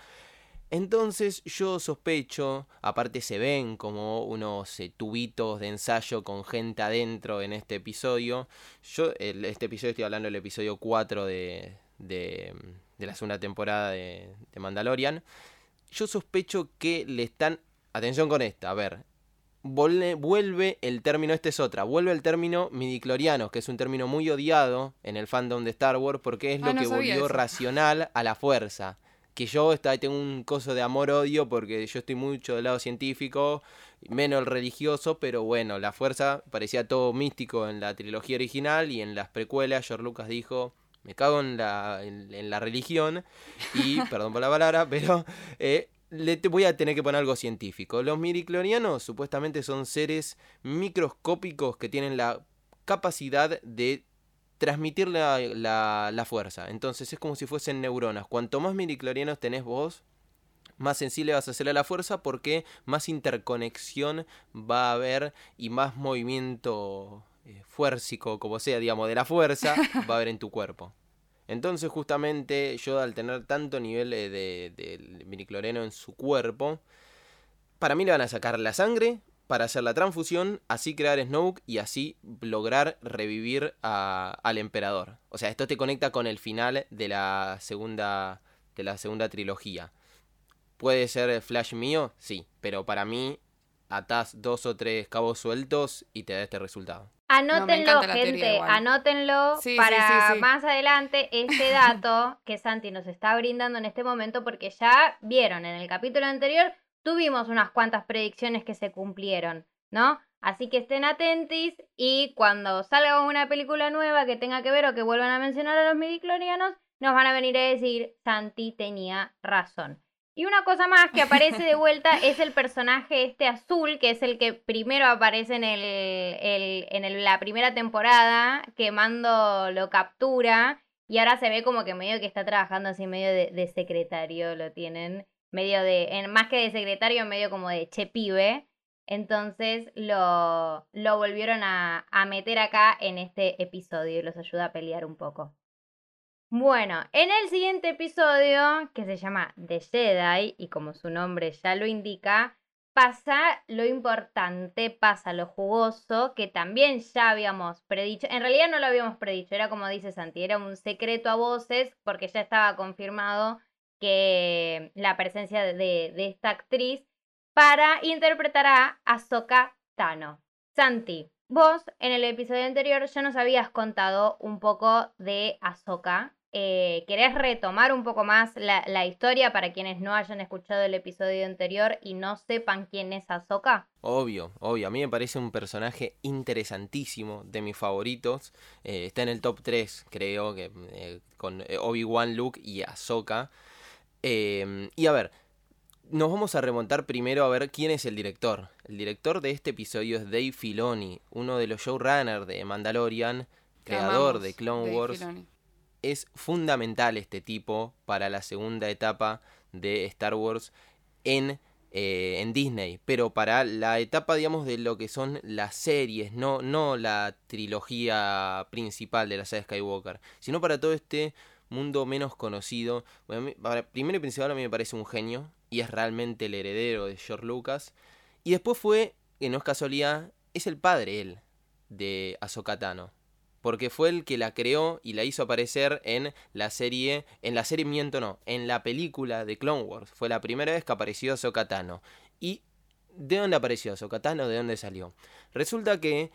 Entonces yo sospecho, aparte se ven como unos eh, tubitos de ensayo con gente adentro en este episodio. Yo, este episodio estoy hablando del episodio 4 de, de, la segunda temporada de, de, Mandalorian. Yo sospecho que le están... Atención con esta, a ver. Vuelve, el término, este es otra, vuelve el término midiclorianos, que es un término muy odiado en el fandom de Star Wars porque es lo ah, que volvió racional a la fuerza que yo está, tengo un coso de amor-odio porque yo estoy mucho del lado científico, menos el religioso, pero bueno, la fuerza parecía todo místico en la trilogía original y en las precuelas George Lucas dijo, me cago en la, en, la religión y, perdón por la palabra, pero eh, le te voy a tener que poner algo científico. Los miriclorianos supuestamente son seres microscópicos que tienen la capacidad de transmitir la, fuerza. Entonces es como si fuesen neuronas. Cuanto más midiclorianos tenés vos, más sensible vas a ser a la fuerza porque más interconexión va a haber y más movimiento eh, fuércico, como sea, digamos, de la fuerza, va a haber en tu cuerpo. Entonces justamente yo al tener tanto nivel de, de, de en su cuerpo, para mí le van a sacar la sangre, para hacer la transfusión, así crear Snoke y así lograr revivir al emperador. O sea, esto te conecta con el final de la segunda de la segunda trilogía. ¿Puede ser Flash mío? Sí, pero para mí atás dos o tres cabos sueltos y te da este resultado. Anótenlo, gente, anótenlo para más adelante este dato que Santi nos está brindando en este momento porque ya vieron en el capítulo anterior tuvimos unas cuantas predicciones que se cumplieron, ¿no? Así que estén atentos y cuando salga una película nueva que tenga que ver o que vuelvan a mencionar a los midiclorianos, nos van a venir a decir, Santi tenía razón. Y una cosa más que aparece de vuelta es el personaje este azul, que es el que primero aparece en, el, en la primera temporada, que Mando lo captura y ahora se ve como que medio que está trabajando así medio de, secretario, lo tienen, medio de, en, más que de secretario, medio como de che pibe. Entonces lo, lo volvieron a, a meter acá en este episodio y los ayuda a pelear un poco. Bueno, en el siguiente episodio, que se llama The Jedi, y como su nombre ya lo indica, pasa lo importante, pasa lo jugoso, que también ya habíamos predicho. En realidad no lo habíamos predicho, era como dice Santi, era un secreto a voces, porque ya estaba confirmado que la presencia de, esta actriz para interpretar a Ahsoka Tano. Santi, vos en el episodio anterior ya nos habías contado un poco de Ahsoka. Eh, ¿Querés retomar un poco más la, historia para quienes no hayan escuchado el episodio anterior y no sepan quién es Ahsoka? Obvio, obvio. A mí me parece un personaje interesantísimo, de mis favoritos. Eh, está en el top 3, creo, que eh, con Obi-Wan, Luke y Ahsoka. Y a ver, nos vamos a remontar primero a ver quién es el director. El director de este episodio es Dave Filoni, uno de los showrunners de Mandalorian, creador de Clone Wars. Es fundamental este tipo para la segunda etapa de Star Wars en, eh, en Disney, pero para la etapa, digamos, de lo que son las series, no, no la trilogía principal de la saga Skywalker, sino para todo este mundo menos conocido. primero y principal a mí me parece un genio, y es realmente el heredero de George Lucas. Y después fue, que no es casualidad, es el padre él de Ahsoka Tano. Porque fue el que la creó y la hizo aparecer en la serie, en la serie miento no, en la película de Clone Wars. Fue la primera vez que apareció Ahsoka Tano. ¿Y de dónde apareció Ahsoka Tano? ¿De dónde salió? Resulta que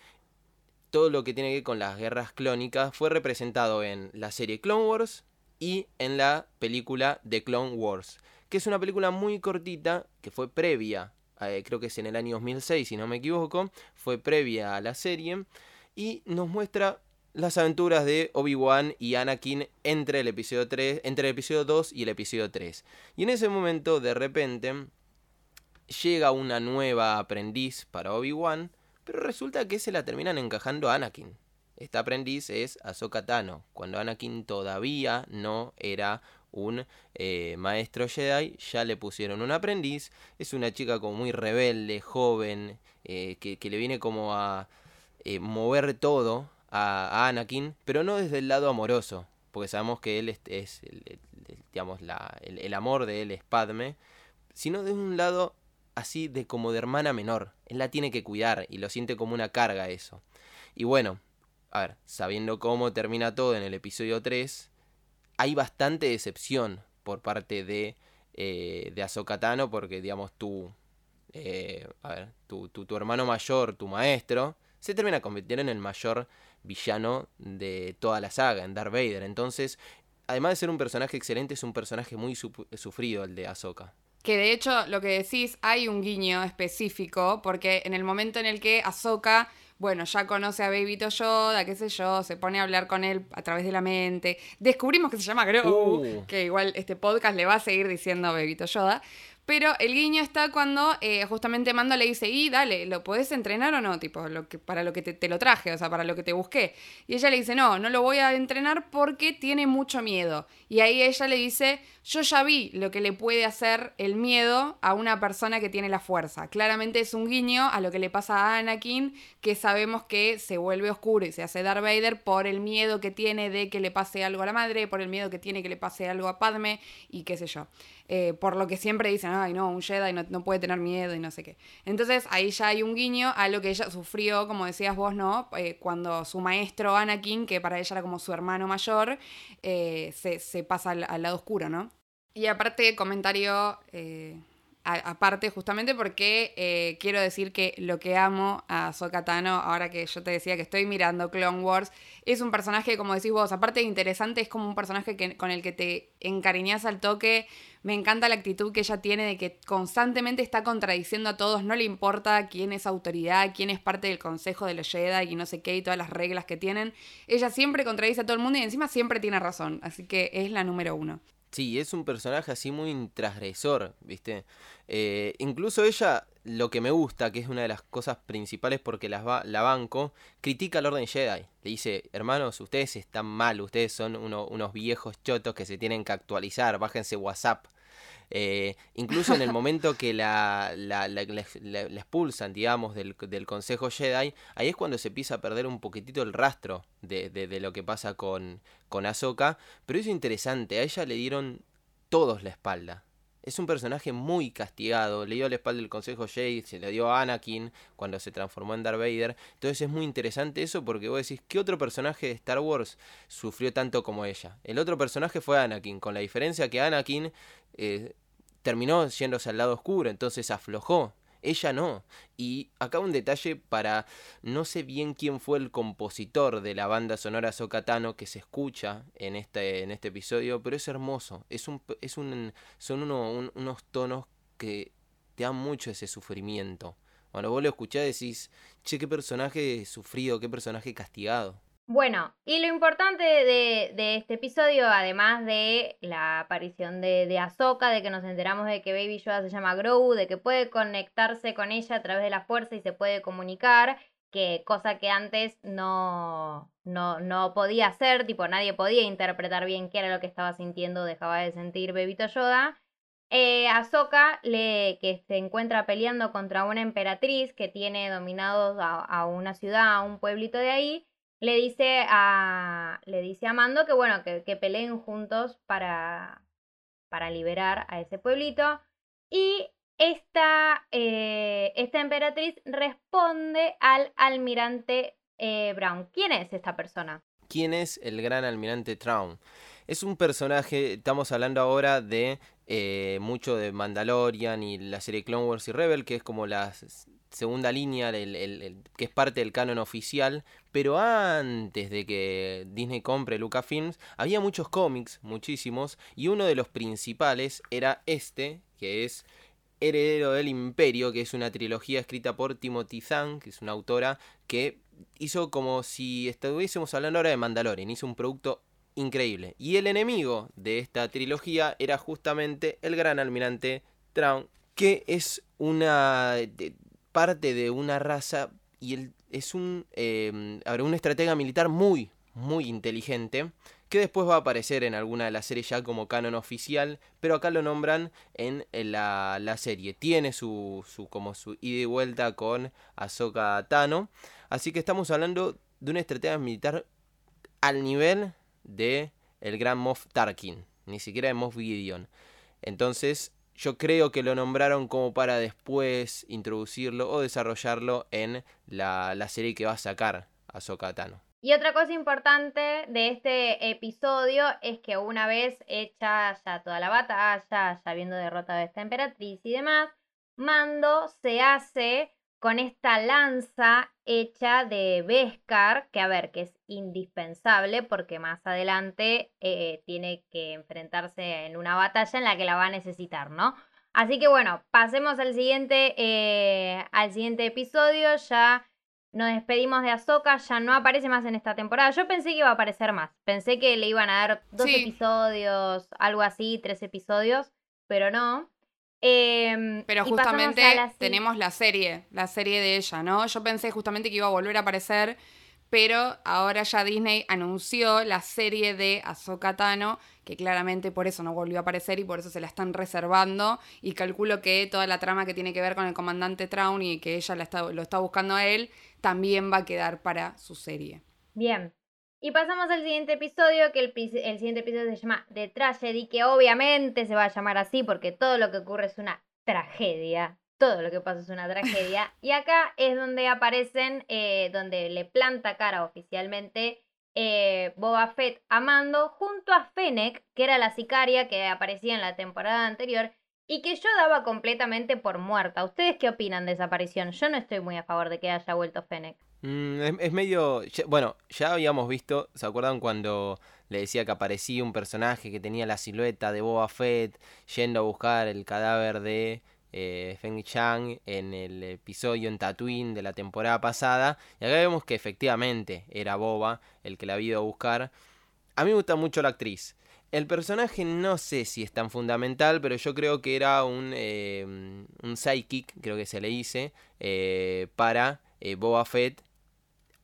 todo lo que tiene que ver con las guerras clónicas fue representado en la serie Clone Wars y en la película de Clone Wars que es una película muy cortita, que fue previa, eh, creo que es en el año 2006 si no me equivoco, fue previa a la serie, y nos muestra las aventuras de Obi-Wan y Anakin entre el episodio 3, entre el episodio 2 y el episodio 3. Y en ese momento, de repente, llega una nueva aprendiz para Obi-Wan, pero resulta que se la terminan encajando a Anakin. Esta aprendiz es Ahsoka Tano, cuando Anakin todavía no era un eh, maestro Jedi, ya le pusieron un aprendiz, es una chica como muy rebelde, joven, eh, que, le viene como a eh, mover todo a, Anakin, pero no desde el lado amoroso, porque sabemos que él es, digamos, la, el, amor de él es Padme, sino de un lado así de como de hermana menor, él la tiene que cuidar y lo siente como una carga eso. Y bueno, a ver, sabiendo cómo termina todo en el episodio 3, hay bastante decepción por parte de, eh, de Azokatano porque, digamos, tú, eh, a ver, tu, tu, hermano mayor, tu maestro, se termina convirtiendo en el mayor villano de toda la saga, en Darth Vader. Entonces, además de ser un personaje excelente, es un personaje muy sufrido el de Ahsoka. Que de hecho, lo que decís, hay un guiño específico, porque en el momento en el que Ahsoka bueno, ya conoce a Baby Yoda, qué sé yo, se pone a hablar con él a través de la mente. Descubrimos que se llama Grogu, uh. que igual este podcast le va a seguir diciendo Baby Yoda. Pero el guiño está cuando eh, justamente Mando le dice, y dale, ¿lo podés entrenar o no? Tipo, lo que, para lo que te, lo traje, o sea, para lo que te busqué. Y ella le dice, no, no lo voy a entrenar porque tiene mucho miedo. Y ahí ella le dice, yo ya vi lo que le puede hacer el miedo a una persona que tiene la fuerza. Claramente es un guiño a lo que le pasa a Anakin, que sabemos que se vuelve oscuro y se hace Darth Vader por el miedo que tiene de que le pase algo a la madre, por el miedo que tiene que le pase algo a Padme y qué sé yo. Eh, por lo que siempre dicen, ay no, un Jedi no, puede tener miedo y no sé qué. Entonces ahí ya hay un guiño a lo que ella sufrió, como decías vos, ¿no? Eh, cuando su maestro Anakin, que para ella era como su hermano mayor, eh, se, pasa al, lado oscuro, ¿no? Y aparte, comentario aparte justamente porque eh, quiero decir que lo que amo a Sokatano, ahora que yo te decía que estoy mirando Clone Wars, es un personaje, como decís vos, aparte de interesante, es como un personaje que, con el que te encariñas al toque. Me encanta la actitud que ella tiene de que constantemente está contradiciendo a todos, no le importa quién es autoridad, quién es parte del consejo de los Jedi y no sé qué y todas las reglas que tienen. Ella siempre contradice a todo el mundo y encima siempre tiene razón, así que es la número uno. Sí, es un personaje así muy transgresor, ¿viste? Eh, incluso ella, lo que me gusta, que es una de las cosas principales porque la, la banco, critica al Orden Jedi. Le dice, hermanos, ustedes están mal, ustedes son unos viejos chotos que se tienen que actualizar, bájense WhatsApp. Eh, incluso en el momento que la, la, expulsan, digamos, del, Consejo Jedi, ahí es cuando se empieza a perder un poquitito el rastro de, de, lo que pasa con, con Ahsoka. Pero es interesante, a ella le dieron todos la espalda. Es un personaje muy castigado, le dio la espalda el Consejo Jedi, se le dio a Anakin cuando se transformó en Darth Vader. Entonces es muy interesante eso porque vos decís, ¿qué otro personaje de Star Wars sufrió tanto como ella? El otro personaje fue Anakin, con la diferencia que Anakin eh, terminó yéndose al lado oscuro, entonces aflojó. Ella no. Y acá un detalle para. No sé bien quién fue el compositor de la banda sonora Sokatano que se escucha en este, en este episodio, pero es hermoso. Es un, es un, son unos tonos que te dan mucho ese sufrimiento. Cuando vos lo escuchás decís, che, qué personaje sufrido, qué personaje castigado. Bueno, y lo importante de, este episodio, además de la aparición de, de Ahsoka, de que nos enteramos de que Baby Yoda se llama Grogu, de que puede conectarse con ella a través de la fuerza y se puede comunicar, que cosa que antes no, no, no podía hacer, tipo nadie podía interpretar bien qué era lo que estaba sintiendo dejaba de sentir Baby Yoda. Eh, Ahsoka, le, que se encuentra peleando contra una emperatriz que tiene dominados a una ciudad, a un pueblito de ahí, le dice a, le dice a Mando que bueno, que, que peleen juntos para, para liberar a ese pueblito. Y esta, eh, esta emperatriz responde al almirante eh, Brown. ¿Quién es esta persona? ¿Quién es el gran almirante Traun? Es un personaje, estamos hablando ahora de eh, mucho de Mandalorian y la serie Clone Wars y Rebel, que es como las segunda línea, que es parte del canon oficial, pero antes de que Disney compre Lucasfilms, había muchos cómics, muchísimos, y uno de los principales era este, que es Heredero del Imperio, que es una trilogía escrita por Timothy Zahn, que es una autora que hizo como si estuviésemos hablando ahora de Mandalorian, hizo un producto increíble. Y el enemigo de esta trilogía era justamente el gran almirante Traun, que es una parte de una raza y él es un, eh, un estratega militar muy, muy inteligente que después va a aparecer en alguna de las series ya como canon oficial, pero acá lo nombran en, la, la, serie. Tiene su, su, como su ida y vuelta con Ahsoka Tano, así que estamos hablando de un estratega militar al nivel de el gran Moff Tarkin, ni siquiera de Moff Gideon. Entonces, yo creo que lo nombraron como para después introducirlo o desarrollarlo en la, serie que va a sacar a Tano. Y otra cosa importante de este episodio es que una vez hecha ya toda la batalla, ya habiendo derrotado a esta emperatriz y demás, Mando se hace con esta lanza hecha de Beskar, que a ver, que es indispensable porque más adelante eh, tiene que enfrentarse en una batalla en la que la va a necesitar, ¿no? Así que bueno, pasemos al siguiente, eh, al siguiente episodio, ya nos despedimos de Ahsoka, ya no aparece más en esta temporada. Yo pensé que iba a aparecer más, pensé que le iban a dar dos episodios, algo así, tres episodios, pero no. Em, Pero justamente tenemos la serie, la serie de ella, ¿no? Yo pensé justamente que iba a volver a aparecer, pero ahora ya Disney anunció la serie de Ahsoka Tano, que claramente por eso no volvió a aparecer y por eso se la están reservando. Y calculo que toda la trama que tiene que ver con el comandante Traun y que ella lo está buscando a él, también va a quedar para su serie. Bien, y pasamos al siguiente episodio, que el, siguiente episodio se llama The Tragedy, que obviamente se va a llamar así porque todo lo que ocurre es una tragedia. Todo lo que pasa es una tragedia. Y acá es donde aparecen, eh, donde le planta cara oficialmente eh, Boba Fett a Mando junto a Fennec, que era la sicaria que aparecía en la temporada anterior, y que yo daba completamente por muerta. ¿Ustedes qué opinan de esa aparición? Yo no estoy muy a favor de que haya vuelto Fennec. Mm, es, medio... bueno, ya habíamos visto, ¿se acuerdan cuando le decía que aparecía un personaje que tenía la silueta de Boba Fett yendo a buscar el cadáver de eh, Feng Chang en el episodio en Tatooine de la temporada pasada? Y acá vemos que efectivamente era Boba el que la había ido a buscar. A mí me gusta mucho la actriz. El personaje no sé si es tan fundamental, pero yo creo que era un, eh, un sidekick, creo que se le dice, eh, para eh, Boba Fett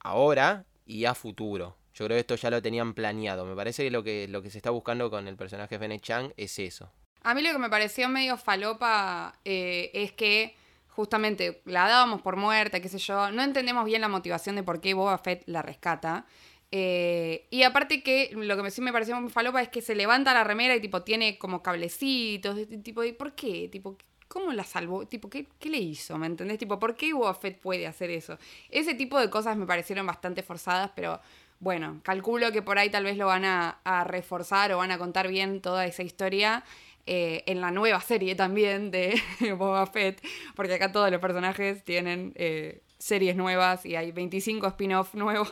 ahora y a futuro. Yo creo que esto ya lo tenían planeado. Me parece que lo que, lo que se está buscando con el personaje Fennec Chang es eso. A mí lo que me pareció medio falopa es que justamente la dábamos por muerta, qué sé yo. No entendemos bien la motivación de por qué Boba Fett la rescata. Eh, y aparte que lo que sí me pareció muy falopa es que se levanta la remera y tipo tiene como cablecitos, tipo, ¿por qué? Tipo, ¿cómo la salvó? Tipo, ¿qué, ¿qué, le hizo? ¿Me entendés? Tipo, ¿por qué Boba Fett puede hacer eso? Ese tipo de cosas me parecieron bastante forzadas, pero bueno, calculo que por ahí tal vez lo van a, reforzar o van a contar bien toda esa historia. Eh, en la nueva serie también de Boba Fett, porque acá todos los personajes tienen eh, series nuevas y hay 25 spin-off nuevos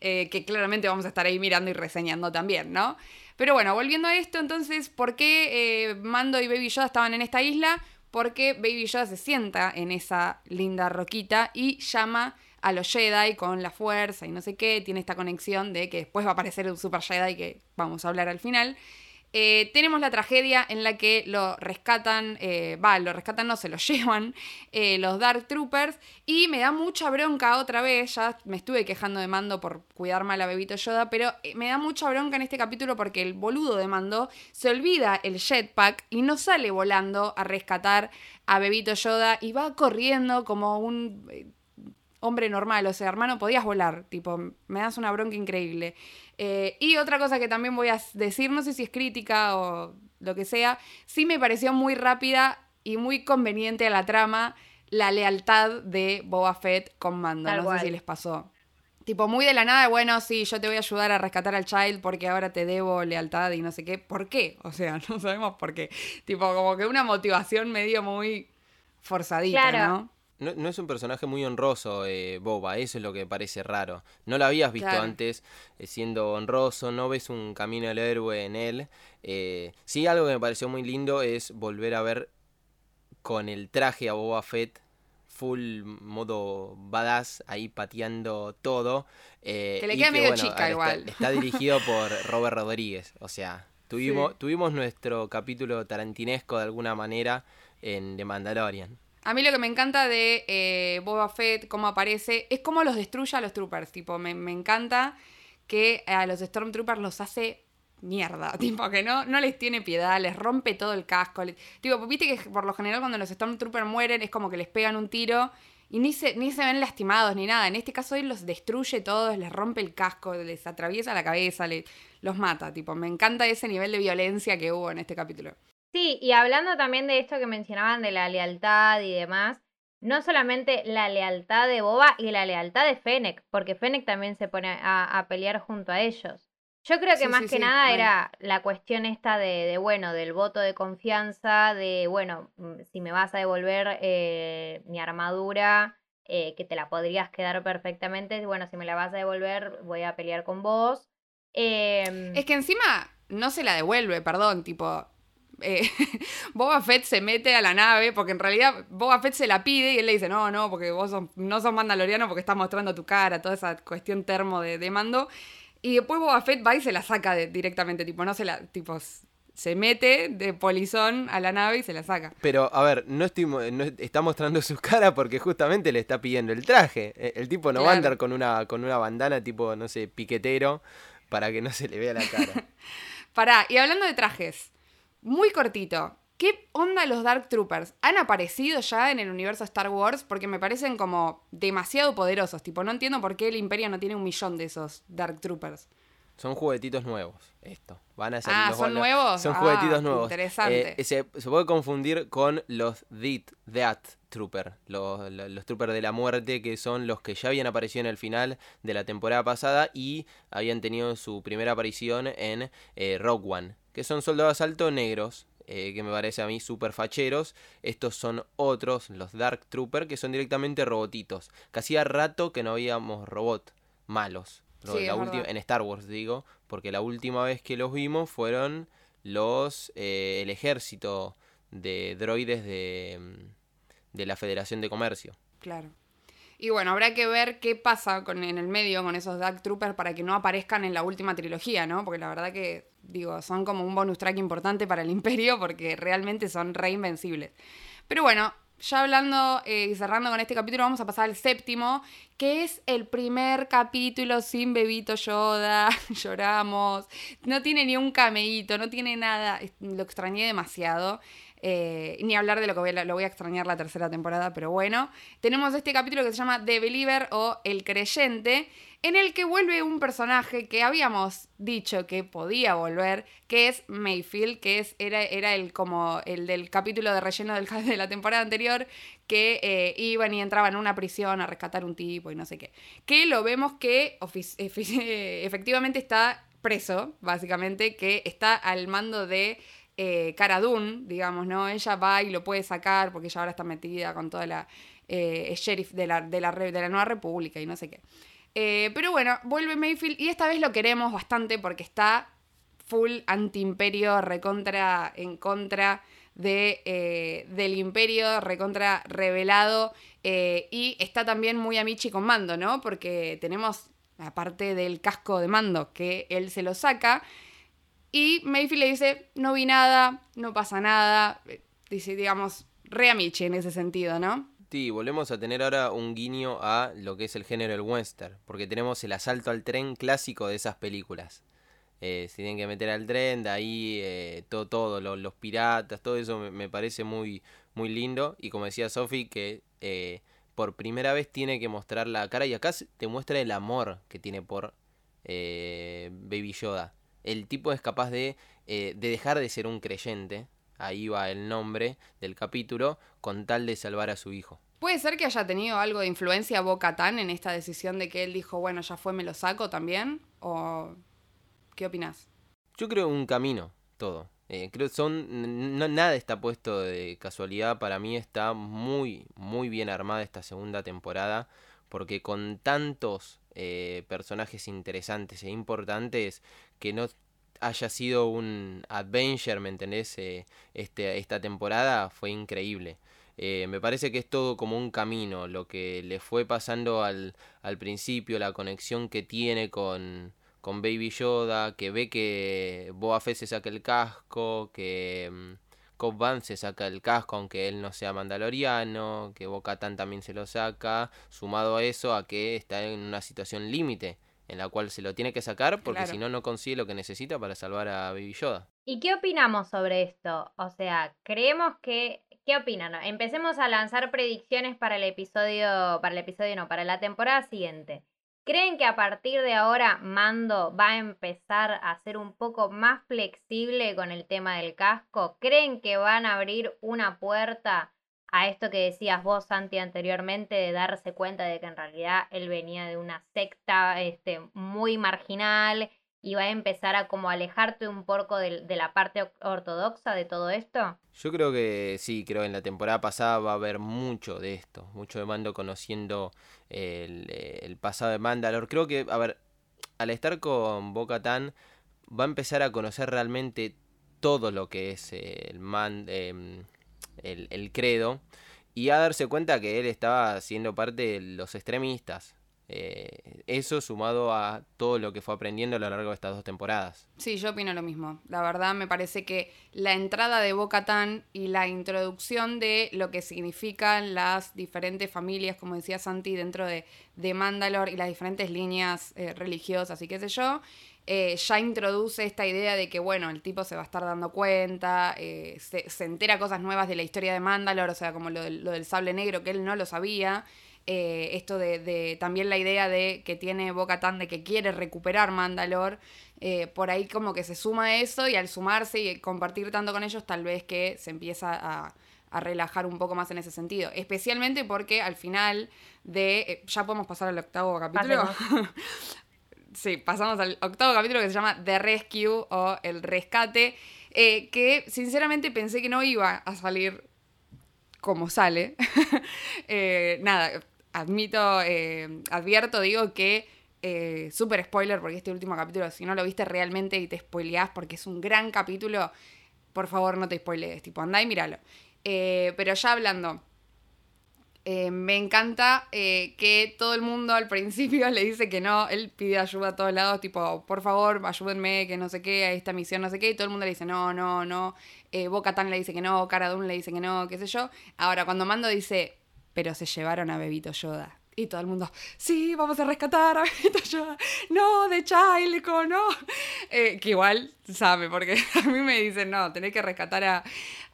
eh, que claramente vamos a estar ahí mirando y reseñando también, ¿no? Pero bueno, volviendo a esto, entonces, ¿por qué Mando y Baby Yoda estaban en esta isla? Porque Baby Yoda se sienta en esa linda roquita y llama a los Jedi con la fuerza y no sé qué, tiene esta conexión de que después va a aparecer un Super Jedi que vamos a hablar al final. Eh, tenemos la tragedia en la que lo rescatan, eh, va, lo rescatan, no se lo llevan eh, los Dark Troopers y me da mucha bronca otra vez, ya me estuve quejando de Mando por cuidar mal a Bebito Yoda, pero me da mucha bronca en este capítulo porque el boludo de Mando se olvida el jetpack y no sale volando a rescatar a Bebito Yoda y va corriendo como un hombre normal, o sea, hermano, podías volar, tipo, me das una bronca increíble. Eh, y otra cosa que también voy a decir, no sé si es crítica o lo que sea, sí me pareció muy rápida y muy conveniente a la trama la lealtad de Boba Fett con Mando, no sé si les pasó. Tipo, muy de la nada, bueno, sí, yo te voy a ayudar a rescatar al Child porque ahora te debo lealtad y no sé qué. ¿Por qué? O sea, no sabemos por qué. Tipo, como que una motivación medio muy forzadita, ¿no? No, es un personaje muy honroso, eh, Boba, eso es lo que parece raro. No lo habías visto antes eh, siendo honroso, no ves un camino del héroe en él. Eh, sí, algo que me pareció muy lindo es volver a ver con el traje a Boba Fett, full modo badass, ahí pateando todo. que le queda medio chica igual. Está, dirigido por Robert Rodríguez, o sea, tuvimos, tuvimos nuestro capítulo tarantinesco de alguna manera en The Mandalorian. A mí lo que me encanta de eh, Boba Fett, cómo aparece, es cómo los destruye a los troopers. Tipo, me, encanta que a los Stormtroopers los hace mierda. Tipo, que no, no les tiene piedad, les rompe todo el casco. tipo, viste que por lo general cuando los Stormtroopers mueren es como que les pegan un tiro y ni se, ni se ven lastimados ni nada. En este caso él los destruye todos, les rompe el casco, les atraviesa la cabeza, los mata. Tipo, me encanta ese nivel de violencia que hubo en este capítulo. Sí, y hablando también de esto que mencionaban de la lealtad y demás, no solamente la lealtad de Boba y la lealtad de Fennec, porque Fennec también se pone a, pelear junto a ellos. Yo creo que más que nada era la cuestión esta de, de, bueno, del voto de confianza, de, bueno, mm, si me vas a devolver eh, mi armadura, eh, que te la podrías quedar perfectamente, bueno, si me la vas a devolver, voy a pelear con vos. Em, es que encima no se la devuelve, perdón, tipo, eh, Boba Fett se mete a la nave, porque en realidad Boba Fett se la pide y él le dice, no, no, porque vos no sos mandaloriano porque estás mostrando tu cara, toda esa cuestión termo de, mando. Y después Boba Fett va y se la saca directamente, tipo, no se la, tipo, se mete de polizón a la nave y se la saca. Pero, a ver, no, está mostrando su cara porque justamente le está pidiendo el traje. E, el, tipo no va a andar con una, con una bandana tipo, no sé, piquetero para que no se le vea la cara. Pará, y hablando de trajes, muy cortito. ¿Qué onda los Dark Troopers? ¿Han aparecido ya en el universo Star Wars? Porque me parecen como demasiado poderosos. Tipo, no entiendo por qué el Imperio no tiene un millón de esos Dark Troopers. Son juguetitos nuevos, esto. Van a ser ah, ¿son nuevos? Son juguetitos ah, nuevos. Interesante. Eh, se, puede confundir con los DIT, Death Trooper, los, los, Troopers de la muerte, que son los que ya habían aparecido en el final de la temporada pasada y habían tenido su primera aparición en eh, Rogue One que son soldados altos negros. eh, que me parece a mí súper facheros. Estos son otros, los Dark Trooper, que son directamente robotitos. Que hacía rato que no veíamos robot malos. en Star Wars digo, porque la última vez que los vimos fueron los eh, el ejército de droides de, mm, de la Federación de Comercio. Claro. Y bueno, habrá que ver qué pasa con, en el medio con esos Dark Troopers para que no aparezcan en la última trilogía, ¿no? Porque la verdad que, digo, son como un bonus track importante para el Imperio porque realmente son re invencibles. Pero bueno, ya hablando eh, y cerrando con este capítulo, vamos a pasar al séptimo, que es el primer capítulo sin bebito Yoda. Lloramos. No tiene ni un cameíto, no tiene nada. Lo extrañé demasiado. Eh, ni hablar de lo que a, lo voy a extrañar la tercera temporada, pero bueno. Tenemos este capítulo que se llama The Believer o El Creyente, en el que vuelve un personaje que habíamos dicho que podía volver, que es Mayfield, que es, era, era el, como el del capítulo de relleno del, de la temporada anterior, que eh, iban y entraban en una prisión a rescatar un tipo y no sé qué. Que lo vemos que efectivamente está preso, básicamente, que está al mando de eh, Cara digamos, ¿no? Ella va y lo puede sacar porque ella ahora está metida con toda la eh, sheriff de la, de, la, Nueva República y no sé qué. Eh, pero bueno, vuelve Mayfield y esta vez lo queremos bastante porque está full anti-imperio, recontra, en contra de, eh, del imperio, recontra revelado y está también muy amichi con Mando, ¿no? Porque tenemos, aparte del casco de Mando, que él se lo saca, y Mayfield le dice, no vi nada, no pasa nada. Dice, digamos, re amiche en ese sentido, ¿no? Sí, volvemos a tener ahora un guiño a lo que es el género del western, porque tenemos el asalto al tren clásico de esas películas. Eh, se tienen que meter al tren, de ahí eh, todo, todo los piratas, todo eso me, parece muy, muy lindo. Y como decía Sophie, que eh, por primera vez tiene que mostrar la cara y acá te muestra el amor que tiene por Baby Yoda el tipo es capaz de, eh, de dejar de ser un creyente, ahí va el nombre del capítulo, con tal de salvar a su hijo. ¿Puede ser que haya tenido algo de influencia Boca Tan en esta decisión de que él dijo, bueno, ya fue, me lo saco también? ¿O qué opinas? Yo creo un camino, todo. Eh, creo son no, nada está puesto de casualidad. Para mí está muy, muy bien armada esta segunda temporada. Porque con tantos eh, personajes interesantes e importantes que no haya sido un adventure, ¿me entendés? Eh, este, esta temporada fue increíble. Eh, me parece que es todo como un camino, lo que le fue pasando al, al principio, la conexión que tiene con, con Baby Yoda, que ve que Boa Fett se saca el casco, que... Mm, Cobb se saca el casco aunque él no sea mandaloriano, que bo también se lo saca, sumado a eso a que está en una situación límite en la cual se lo tiene que sacar porque si no no consigue lo que necesita para salvar a Baby Yoda. ¿Y qué opinamos sobre esto? O sea, creemos que ¿qué opinan? Empecemos a lanzar predicciones para el episodio para el episodio no, para la temporada siguiente. ¿Creen que a partir de ahora Mando va a empezar a ser un poco más flexible con el tema del casco? ¿Creen que van a abrir una puerta a esto que decías vos, Santi, anteriormente, de darse cuenta de que en realidad él venía de una secta este, muy marginal y va a empezar a como alejarte un poco de, la parte ortodoxa de todo esto? Yo creo que sí, creo que en la temporada pasada va a haber mucho de esto, mucho de Mando conociendo el, pasado de Mandalor. Creo que, a ver, al estar con Boca Tan, va a empezar a conocer realmente todo lo que es el, man, em, el, el credo y a darse cuenta que él estaba siendo parte de los extremistas, eh, eso sumado a todo lo que fue aprendiendo a lo largo de estas dos temporadas. Sí, yo opino lo mismo. La verdad me parece que la entrada de Boca y la introducción de lo que significan las diferentes familias, como decía Santi, dentro de, de Mandalor y las diferentes líneas eh, religiosas y qué sé yo, eh, ya introduce esta idea de que, bueno, el tipo se va a estar dando cuenta, se, se, entera cosas nuevas de la historia de Mandalor, o sea, como lo lo del sable negro, que él no lo sabía. Eh, esto de, también la idea de que tiene Boca Tan de que quiere recuperar Mandalor, eh, por ahí como que se suma eso y al sumarse y compartir tanto con ellos tal vez que se empieza a, relajar un poco más en ese sentido, especialmente porque al final de, eh, ya podemos pasar al octavo capítulo, sí, pasamos al octavo capítulo que se llama The Rescue o El Rescate, eh, que sinceramente pensé que no iba a salir como sale. Eh, nada, admito, eh, advierto, digo que super spoiler porque este último capítulo, si no lo viste realmente y te spoileás porque es un gran capítulo, por favor no te spoilees, tipo, andá y míralo. Pero ya hablando, eh, me encanta eh, que todo el mundo al principio le dice que no, él pide ayuda a todos lados, tipo, por favor, ayúdenme, que no sé qué, a esta misión, no sé qué, y todo el mundo le dice no, no, no, eh, Boca Tan le dice que no, Cara le dice que no, qué sé yo. Ahora, cuando Mando dice, pero se llevaron a Bebito Yoda. Y todo el mundo, sí, vamos a rescatar a Bebito Yoda. No, de Child, como no. Eh, que igual sabe, porque a mí me dicen, no, tenés que rescatar a,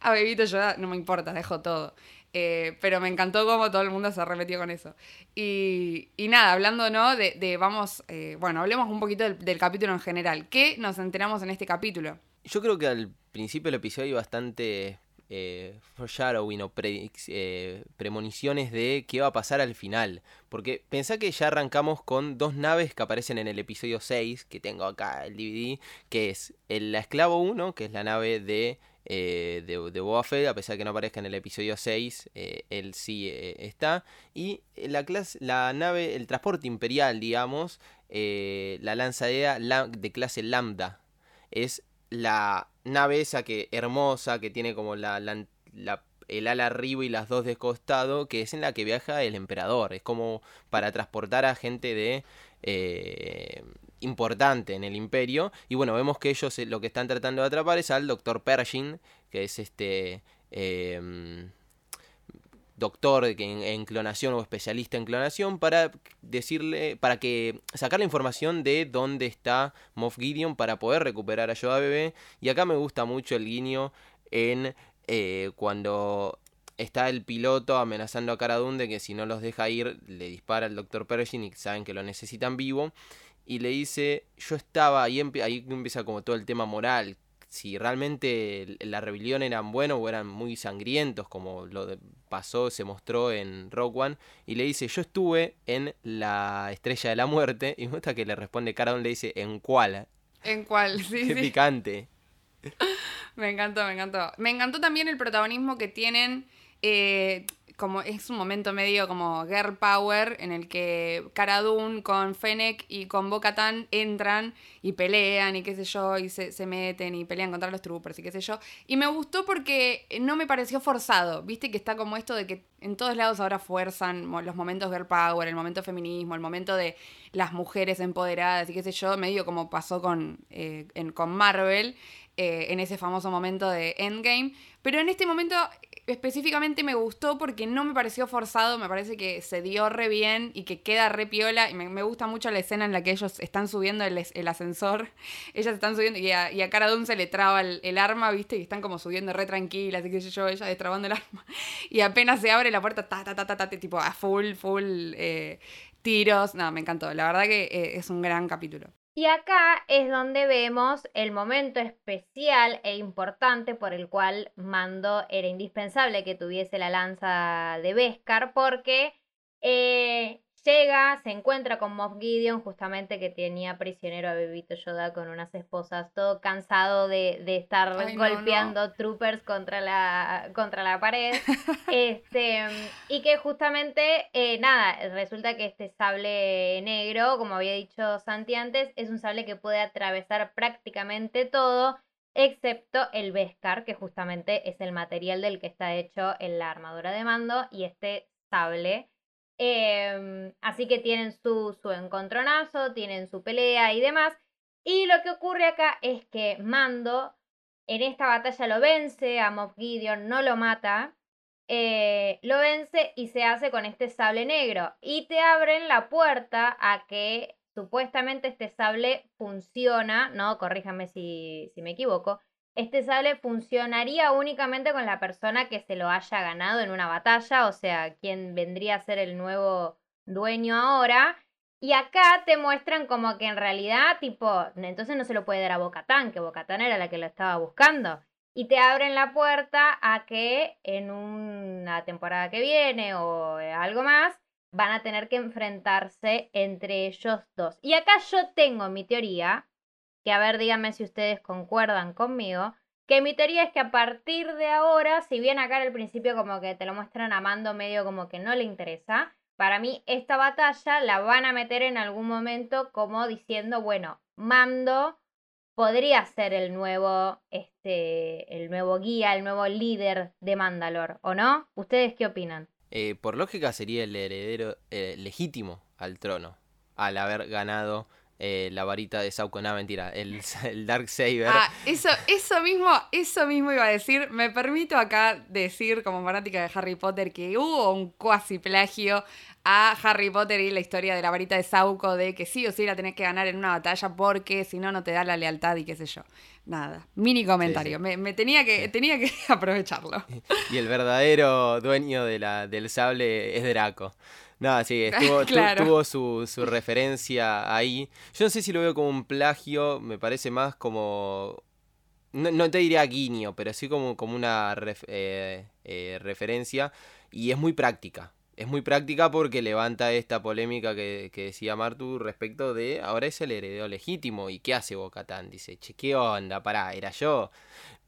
a Bebito Yoda. No me importa, dejo todo. Eh, pero me encantó cómo todo el mundo se arremetió con eso. Y, y nada, hablando, ¿no? De, de vamos, eh, bueno, hablemos un poquito del, capítulo en general. ¿Qué nos enteramos en este capítulo? Yo creo que al principio del episodio hay bastante eh, foreshadowing o predic- eh, premoniciones de qué va a pasar al final. Porque pensá que ya arrancamos con dos naves que aparecen en el episodio 6, que tengo acá el DVD, que es el, la Esclavo 1, que es la nave de, eh, de, de Boba a pesar de que no aparezca en el episodio 6, eh, él sí eh, está. Y la, clase, la nave, el transporte imperial, digamos, la lanzadera la- de clase Lambda. Es la nave esa que hermosa, que tiene como la, el ala arriba y las dos de costado, que es en la que viaja el emperador. Es como para transportar a gente de importante en el imperio. Y bueno, vemos que ellos eh, lo que están tratando de atrapar es al doctor Pershing, que es este eh, doctor en, en clonación o especialista en clonación para decirle para que sacar la información de dónde está Moff Gideon para poder recuperar a Yoda bebé y acá me gusta mucho el guiño en eh, cuando está el piloto amenazando a Cara de que si no los deja ir le dispara al doctor Pershing y saben que lo necesitan vivo y le dice yo estaba ahí, ahí empieza como todo el tema moral si realmente la rebelión eran buenos o eran muy sangrientos, como lo de- pasó, se mostró en Rogue One, y le dice, yo estuve en la Estrella de la Muerte, y me gusta que le responde Cara Dune, le dice, ¿en cuál? ¿En cuál? Sí, Qué sí. picante. Me encantó, me encantó. Me encantó también el protagonismo que tienen. eh, como es un momento medio como girl power en el que Cara con Fennec y con Bo-Katan entran y pelean y qué sé yo y se, se meten y pelean contra los troopers y qué sé yo. Y me gustó porque no me pareció forzado viste que está como esto de que en todos lados ahora fuerzan los momentos girl power el momento feminismo el momento de las mujeres empoderadas y qué sé yo. Medio como pasó con eh, en- con Marvel eh, en ese famoso momento de Endgame. Pero en este momento específicamente me gustó porque no me pareció forzado, me parece que se dio re bien y que queda re piola. Y me, me gusta mucho la escena en la que ellos están subiendo el, el ascensor. Ellas están subiendo y a, y a Cara se le traba el, el arma, ¿viste? Y están como subiendo re tranquilas, y qué sé yo, ella destrabando el arma. Y apenas se abre la puerta, ta, ta, ta, ta, ta, tipo a full, full eh, tiros. No, me encantó. La verdad que eh, es un gran capítulo. Y acá es donde vemos el momento especial e importante por el cual Mando era indispensable que tuviese la lanza de Beskar, porque eh, llega, se encuentra con Moff Gideon, justamente que tenía prisionero a Bebito Yoda con unas esposas, todo cansado de, de estar Ay, no, golpeando troopers contra la, contra la pared. Este, y que justamente, eh, nada, resulta que este sable negro, como había dicho Santi antes, es un sable que puede atravesar prácticamente todo, excepto el Beskar, que justamente es el material del que está hecho en la armadura de mando, y este sable. Em, así que tienen su, su encontronazo, tienen su pelea y demás. Y lo que ocurre acá es que Mando en esta batalla lo vence, a Moff Gideon no lo mata, eh, lo vence y se hace con este sable negro. Y te abren la puerta a que supuestamente este sable funciona, ¿no? Corríjame si, si me equivoco. Este sable funcionaría únicamente con la persona que se lo haya ganado en una batalla, o sea, quien vendría a ser el nuevo dueño ahora. Y acá te muestran como que en realidad, tipo, entonces no se lo puede dar a Bocatán, que Bocatán era la que lo estaba buscando. Y te abren la puerta a que en una temporada que viene o algo más, van a tener que enfrentarse entre ellos dos. Y acá yo tengo mi teoría, que a ver, díganme si ustedes concuerdan conmigo, que mi teoría es que a partir de ahora, si bien acá al principio como que te lo muestran a Mando medio como que no le interesa, para mí esta batalla la van a meter en algún momento como diciendo, bueno, Mando podría ser el nuevo, este, el nuevo guía, el nuevo líder de Mandalor, ¿o no? ¿Ustedes qué opinan? Eh, por lógica sería el heredero eh, legítimo al trono, al haber ganado eh, la varita de Sauco, no, mentira, el, el Dark Saber. Ah, eso, eso mismo, eso mismo iba a decir. Me permito acá decir, como fanática de Harry Potter, que hubo un cuasi plagio a Harry Potter y la historia de la varita de Sauco, de que sí o sí la tenés que ganar en una batalla porque si no, no te da la lealtad y qué sé yo. Nada, mini comentario. Me, me, tenía que, tenía que aprovecharlo. Y el verdadero dueño de la, del sable es Draco. No, sí, estuvo, tuvo su, su, referencia ahí. Yo no sé si lo veo como un plagio, me parece más como... No, te diría guiño, pero sí como, como una eh, eh, referencia. Y es muy práctica. Es muy práctica porque levanta esta polémica que, que decía Martu respecto de ahora es el heredero legítimo. ¿Y qué hace Bocatán? Dice, che, ¿qué onda? Pará, era yo.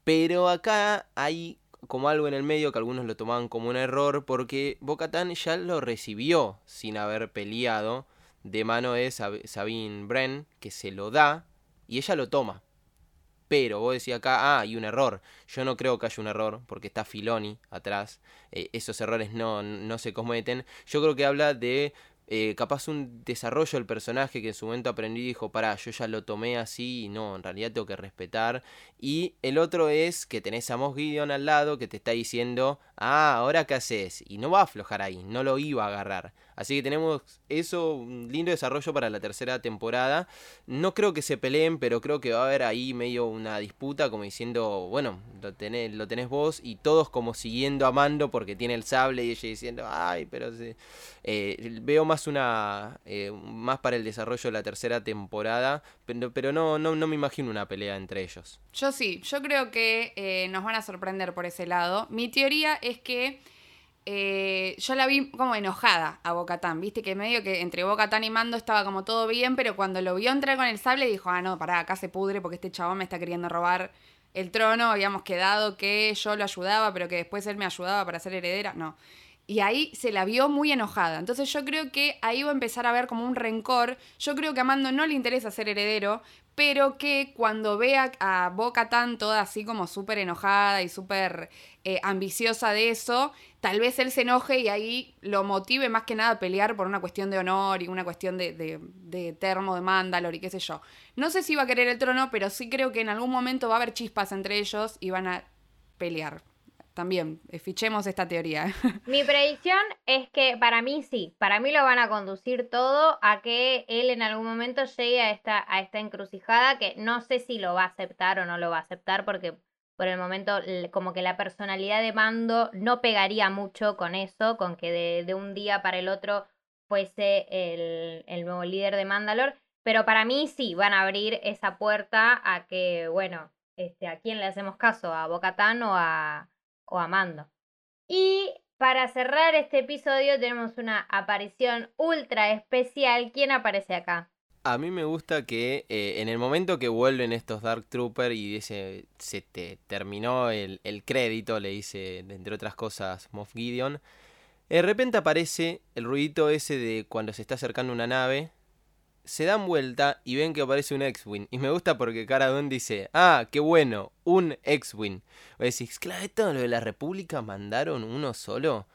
Pero acá hay como algo en el medio que algunos lo tomaban como un error porque Bocatán ya lo recibió sin haber peleado de mano de Sabine Bren que se lo da y ella lo toma. Pero vos decís acá, ah, hay un error. Yo no creo que haya un error, porque está Filoni atrás. Eh, esos errores no, no se cometen. Yo creo que habla de eh, capaz un desarrollo del personaje que en su momento aprendí y dijo, pará, yo ya lo tomé así y no, en realidad tengo que respetar. Y el otro es que tenés a Moss al lado que te está diciendo, ah, ahora qué haces. Y no va a aflojar ahí, no lo iba a agarrar. Así que tenemos eso, un lindo desarrollo para la tercera temporada. No creo que se peleen, pero creo que va a haber ahí medio una disputa como diciendo, bueno, lo tenés, lo vos y todos como siguiendo a Mando porque tiene el sable y ella diciendo, ay, pero eh, veo más una, eh, más para el desarrollo de la tercera temporada, pero, pero no, no, no me imagino una pelea entre ellos. Yo sí, yo creo que eh, nos van a sorprender por ese lado. Mi teoría es que eh, yo la vi como enojada a Bocatán, viste que medio que entre Bocatán y Mando estaba como todo bien, pero cuando lo vio entrar con el sable dijo, ah, no, pará, acá se pudre porque este chabón me está queriendo robar el trono, habíamos quedado que yo lo ayudaba, pero que después él me ayudaba para ser heredera, no. Y ahí se la vio muy enojada. Entonces yo creo que ahí va a empezar a ver como un rencor. Yo creo que a Mando no le interesa ser heredero, pero que cuando vea a Boca tan toda así como súper enojada y súper eh, ambiciosa de eso, tal vez él se enoje y ahí lo motive más que nada a pelear por una cuestión de honor y una cuestión de, de, termo de Mandalor y qué sé yo. No sé si va a querer el trono, pero sí creo que en algún momento va a haber chispas entre ellos y van a pelear también eh, fichemos esta teoría. Mi predicción es que para mí sí, para mí lo van a conducir todo a que él en algún momento llegue a esta, a esta encrucijada que no sé si lo va a aceptar o no lo va a aceptar porque por el momento como que la personalidad de Mando no pegaría mucho con eso, con que de, un día para el otro fuese el, el nuevo líder de Mandalor, pero para mí sí, van a abrir esa puerta a que, bueno, este, ¿a quién le hacemos caso? ¿A Bocatán o a, o amando. Y para cerrar este episodio tenemos una aparición ultra especial. ¿Quién aparece acá? A mí me gusta que eh, en el momento que vuelven estos Dark Troopers y dice, se te terminó el, el crédito, le dice, entre otras cosas, Moff Gideon, de repente aparece el ruidito ese de cuando se está acercando una nave se dan vuelta y ven que aparece un X-Wing. Y me gusta porque Cara dice, ah, qué bueno, un X-Wing. O decís, claro, esto lo de la República mandaron uno solo.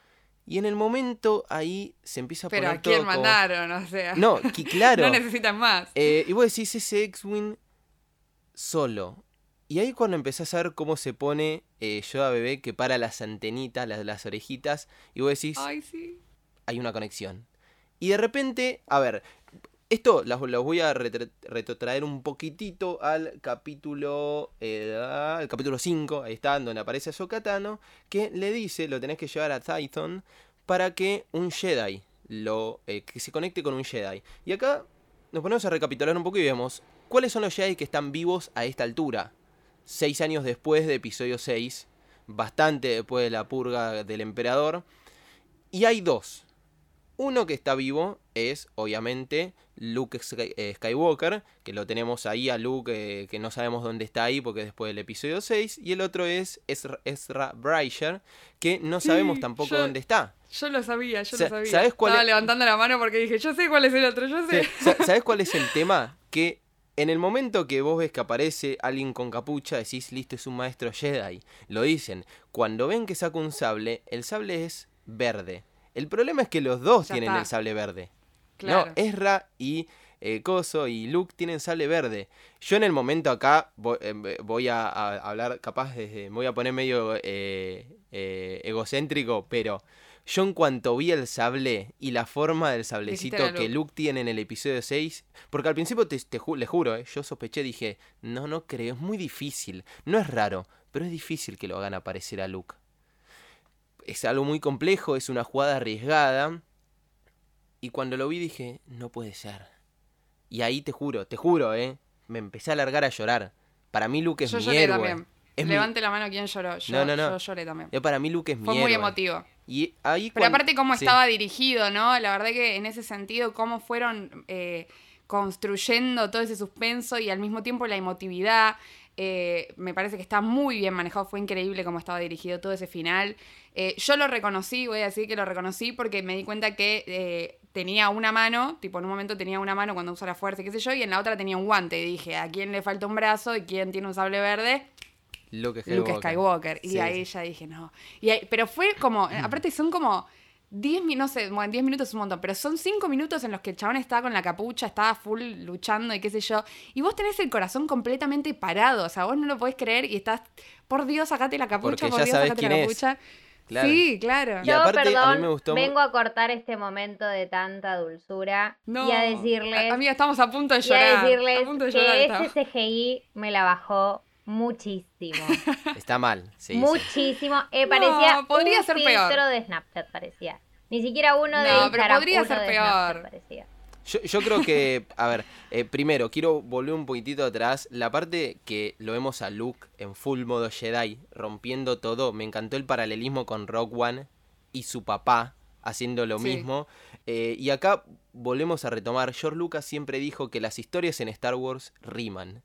Y en el momento ahí se empieza a Pero poner ¿a quién mandaron? O sea. No, que claro. no necesitan más. Eh, y vos decís ese X-Wing solo. Y ahí cuando empezás a ver cómo se pone eh, Yoda bebé que para las antenitas, las, las orejitas, y vos decís, Ay, sí. hay una conexión. Y de repente, a ver, esto los, voy a retrotraer un poquitito al capítulo eh, al capítulo 5, ahí está, donde aparece Sokatano, que le dice, lo tenés que llevar a Titan para que un Jedi lo eh, que se conecte con un Jedi. Y acá nos ponemos a recapitular un poco y vemos cuáles son los Jedi que están vivos a esta altura. Seis años después de episodio 6, bastante después de la purga del emperador. Y hay dos. Uno que está vivo es, obviamente, Luke eh, Skywalker, que lo tenemos ahí a Luke, eh, que no sabemos dónde está ahí porque después del episodio 6. Y el otro es Ezra, Ezra que no sabemos tampoco dónde está. Yo lo sabía, yo lo sabía. ¿sabes cuál Estaba levantando la mano porque dije, yo sé cuál es el otro, yo sé. ¿Sabes cuál es el tema? Que en el momento que vos ves que aparece alguien con capucha, decís, listo, es un maestro Jedi. Lo dicen. Cuando ven que saca un sable, el sable es verde. El problema es que los dos tienen el sable verde. Claro. No, Ezra y eh, Coso y Luke tienen sable verde. Yo en el momento acá voy, eh, a, hablar, capaz, me voy a poner medio eh, egocéntrico, pero yo en cuanto vi el sable y la forma del sablecito que Luke tiene en el episodio 6, porque al principio te, le juro, yo sospeché, dije, no, no creo, es muy difícil, no es raro, pero es difícil que lo hagan aparecer a Luke es algo muy complejo, es una jugada arriesgada. Y cuando lo vi dije, no puede ser. Y ahí te juro, te juro, ¿eh? Me empecé a largar a llorar. Para mí Luke es yo mi lloré También. Levante la mano quien lloró. Yo, no, no, no. Yo lloré también. Yo para mí Luke es Fue muy emotivo. Y ahí Pero aparte cómo estaba dirigido, ¿no? La verdad que en ese sentido, cómo fueron eh, construyendo todo ese suspenso y al mismo tiempo la emotividad. Eh, me parece que está muy bien manejado, fue increíble cómo estaba dirigido todo ese final. Eh, yo lo reconocí, voy a decir que lo reconocí porque me di cuenta que eh, tenía una mano, tipo en un momento tenía una mano cuando usa la fuerza, qué sé yo, y en la otra tenía un guante. Y dije, ¿a quién le falta un brazo y quién tiene un sable verde? Luke Skywalker. Skywalker. Y ahí ya dije, no. Y pero fue como, aparte son como 10 minutos, no sé, bueno, 10 minutos es un montón, pero son 5 minutos en los que el chabón estaba con la capucha, estaba full luchando y qué sé yo. Y vos tenés el corazón completamente parado, o sea, vos no lo podés creer y estás, por Dios, sacate la capucha, por Dios, sacate la capucha. Sí, claro. Yo, perdón, vengo a cortar este momento de tanta dulzura y a decirles... Amiga, estamos a punto de llorar. Y a decirles que ese CGI me la bajó muchísimo. Está mal, sí. Muchísimo. Eh, parecía podría un ser filtro de Snapchat, parecía. Ni siquiera uno de No, pero podría ser peor. Yo, creo que, a ver, eh, primero, quiero volver un poquitito atrás. La parte que lo vemos a Luke en full modo Jedi, rompiendo todo. Me encantó el paralelismo con Rock One y su papá haciendo lo mismo. Eh, y acá volvemos a retomar. George Lucas siempre dijo que las historias en Star Wars riman.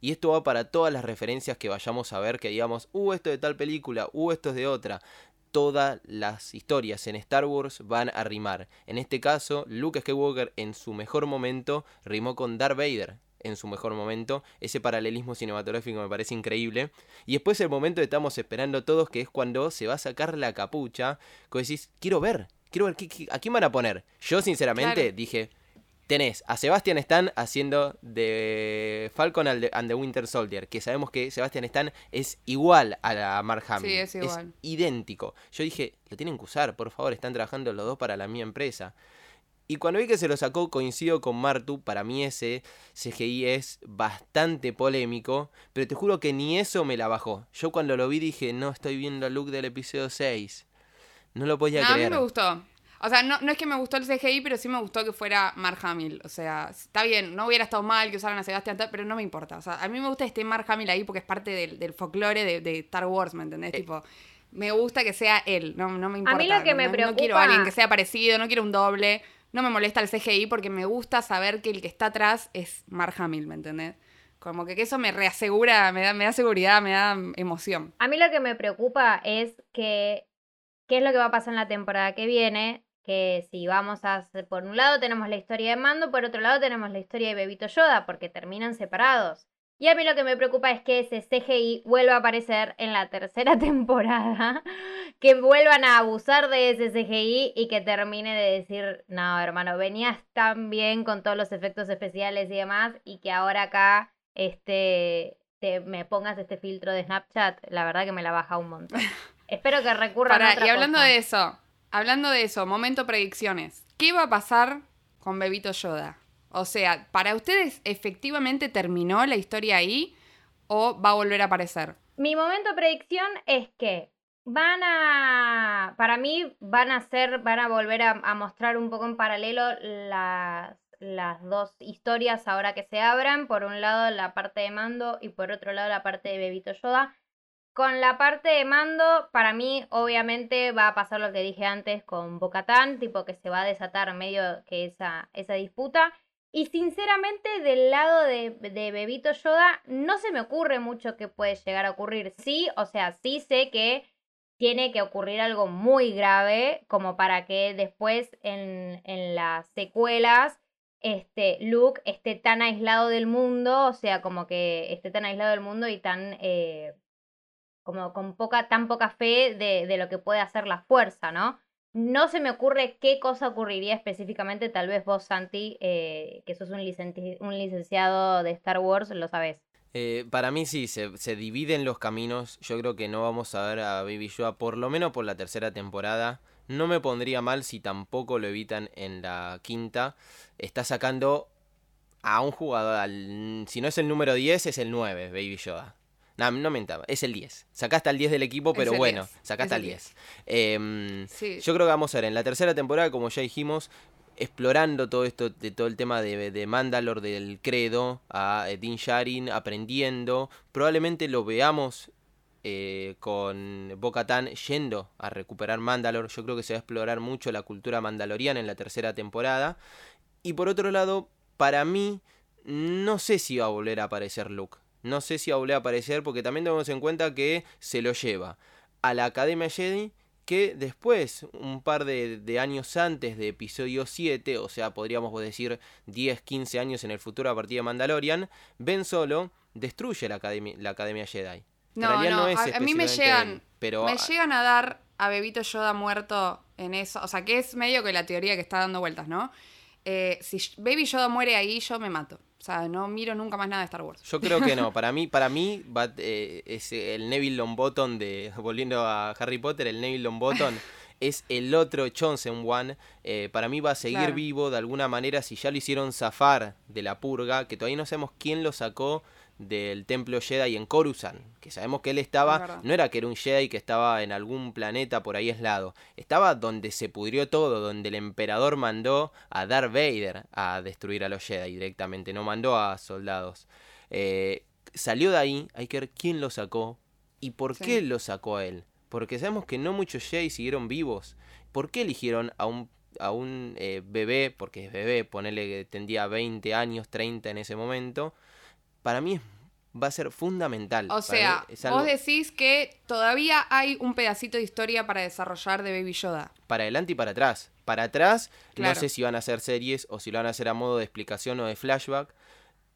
Y esto va para todas las referencias que vayamos a ver, que digamos, uh, esto de tal película, uh, esto es de otra. Todas las historias en Star Wars van a rimar. En este caso, Luke Skywalker en su mejor momento rimó con Darth Vader en su mejor momento. Ese paralelismo cinematográfico me parece increíble. Y después el momento que estamos esperando todos, que es cuando se va a sacar la capucha, que decís, quiero ver, quiero ver, ¿a quién van a poner? Yo sinceramente dije, tenés a Sebastian Stan haciendo de Falcon and the Winter Soldier, que sabemos que Sebastian Stan es igual a la Mark Hamill. Sí, es igual. idéntico. Yo dije, lo tienen que usar, por favor, están trabajando los dos para la mía empresa. Y cuando vi que se lo sacó, coincido con Martu, para mí ese CGI es bastante polémico, pero te juro que ni eso me la bajó. Yo cuando lo vi dije, no estoy viendo el look del episodio 6. No lo podía creer. A mí me gustó. O sea, no, no, es que me gustó el CGI, pero sí me gustó que fuera Mark Hamill. O sea, está bien, no hubiera estado mal que usaran a Sebastián, pero no me importa. O sea, a mí me gusta que esté Mark Hamill ahí porque es parte del, del folclore de, de, Star Wars, ¿me entendés? Eh. Tipo, me gusta que sea él, no, no me importa. A mí lo que me preocupa... No quiero a alguien que sea parecido, no quiero un doble. No me molesta el CGI porque me gusta saber que el que está atrás es Mark Hamill, ¿me entendés? Como que, que eso me reasegura, me da, me da seguridad, me da emoción. A mí lo que me preocupa es que qué es lo que va a pasar en la temporada que viene que si vamos a por un lado tenemos la historia de Mando, por otro lado tenemos la historia de Bebito Yoda, porque terminan separados. Y a mí lo que me preocupa es que ese CGI vuelva a aparecer en la tercera temporada, que vuelvan a abusar de ese CGI y que termine de decir, no, hermano, venías tan bien con todos los efectos especiales y demás, y que ahora acá este, te, me pongas este filtro de Snapchat, la verdad que me la baja un montón. Espero que recurran a otra Y hablando de eso, hablando de eso, momento predicciones. ¿Qué va a pasar con Bebito Yoda? O sea, ¿para ustedes efectivamente terminó la historia ahí o va a volver a aparecer? Mi momento predicción es que van a, para mí van a ser, van a volver a, mostrar un poco en paralelo las, las dos historias ahora que se abran. Por un lado la parte de Mando y por otro lado la parte de Bebito Yoda Con la parte de mando, para mí, obviamente, va a pasar lo que dije antes con Bocatán, tipo que se va a desatar medio que esa, esa disputa. Y sinceramente, del lado de, de Bebito Yoda, no se me ocurre mucho que puede llegar a ocurrir. Sí, o sea, sí sé que tiene que ocurrir algo muy grave como para que después en, en las secuelas este, Luke esté tan aislado del mundo, o sea, como que esté tan aislado del mundo y tan... Eh, como con poca, tan poca fe de, de, lo que puede hacer la fuerza, ¿no? No se me ocurre qué cosa ocurriría específicamente, tal vez vos, Santi, eh, que sos un, licenci un, licenciado de Star Wars, lo sabés. Eh, para mí sí, se, se, dividen los caminos. Yo creo que no vamos a ver a Baby Yoda por lo menos por la tercera temporada. No me pondría mal si tampoco lo evitan en la quinta. Está sacando a un jugador, al, si no es el número 10, es el 9, Baby Yoda. No, no mentaba, es el 10. Sacaste al 10 del equipo, pero bueno, 10. sacaste al 10. 10. Eh, sí. Yo creo que vamos a ver en la tercera temporada, como ya dijimos, explorando todo esto, de todo el tema de, de Mandalore, del credo, a Din Sharin, aprendiendo. Probablemente lo veamos eh, con Bo-Katan yendo a recuperar Mandalore. Yo creo que se va a explorar mucho la cultura mandaloriana en la tercera temporada. Y por otro lado, para mí, no sé si va a volver a aparecer Luke. No sé si va a volver a aparecer porque también tenemos en cuenta que se lo lleva a la Academia Jedi que después, un par de, de, años antes de episodio 7, o sea, podríamos decir 10, 15 años en el futuro a partir de Mandalorian, Ben Solo destruye la Academia, la Academia Jedi. No, no, no es a, mí me llegan, él, pero... me llegan a dar a Bebito Yoda muerto en eso, o sea, que es medio que la teoría que está dando vueltas, ¿no? Eh, si Baby Yoda muere ahí, yo me mato. O sea, no miro nunca más nada de Star Wars. Yo creo que no. Para mí, para mí va, eh, es el Neville Longbottom de. Volviendo a Harry Potter, el Neville Longbottom es el otro Chosen One. Eh, para mí va a seguir claro. vivo de alguna manera si ya lo hicieron zafar de la purga, que todavía no sabemos quién lo sacó del templo Jedi en Coruscant, que sabemos que él estaba, no era que era un Jedi que estaba en algún planeta por ahí aislado, estaba donde se pudrió todo, donde el emperador mandó a Darth Vader a destruir a los Jedi directamente, no mandó a soldados. Eh, salió de ahí, hay que ver quién lo sacó y por sí. qué lo sacó a él, porque sabemos que no muchos Jedi siguieron vivos, ¿por qué eligieron a un a un eh, bebé, porque es bebé, ponele que tendría 20 años, 30 en ese momento, para mí va a ser fundamental. O sea, algo... vos decís que todavía hay un pedacito de historia para desarrollar de Baby Yoda. Para adelante y para atrás. Para atrás, claro. no sé si van a hacer series o si lo van a hacer a modo de explicación o de flashback,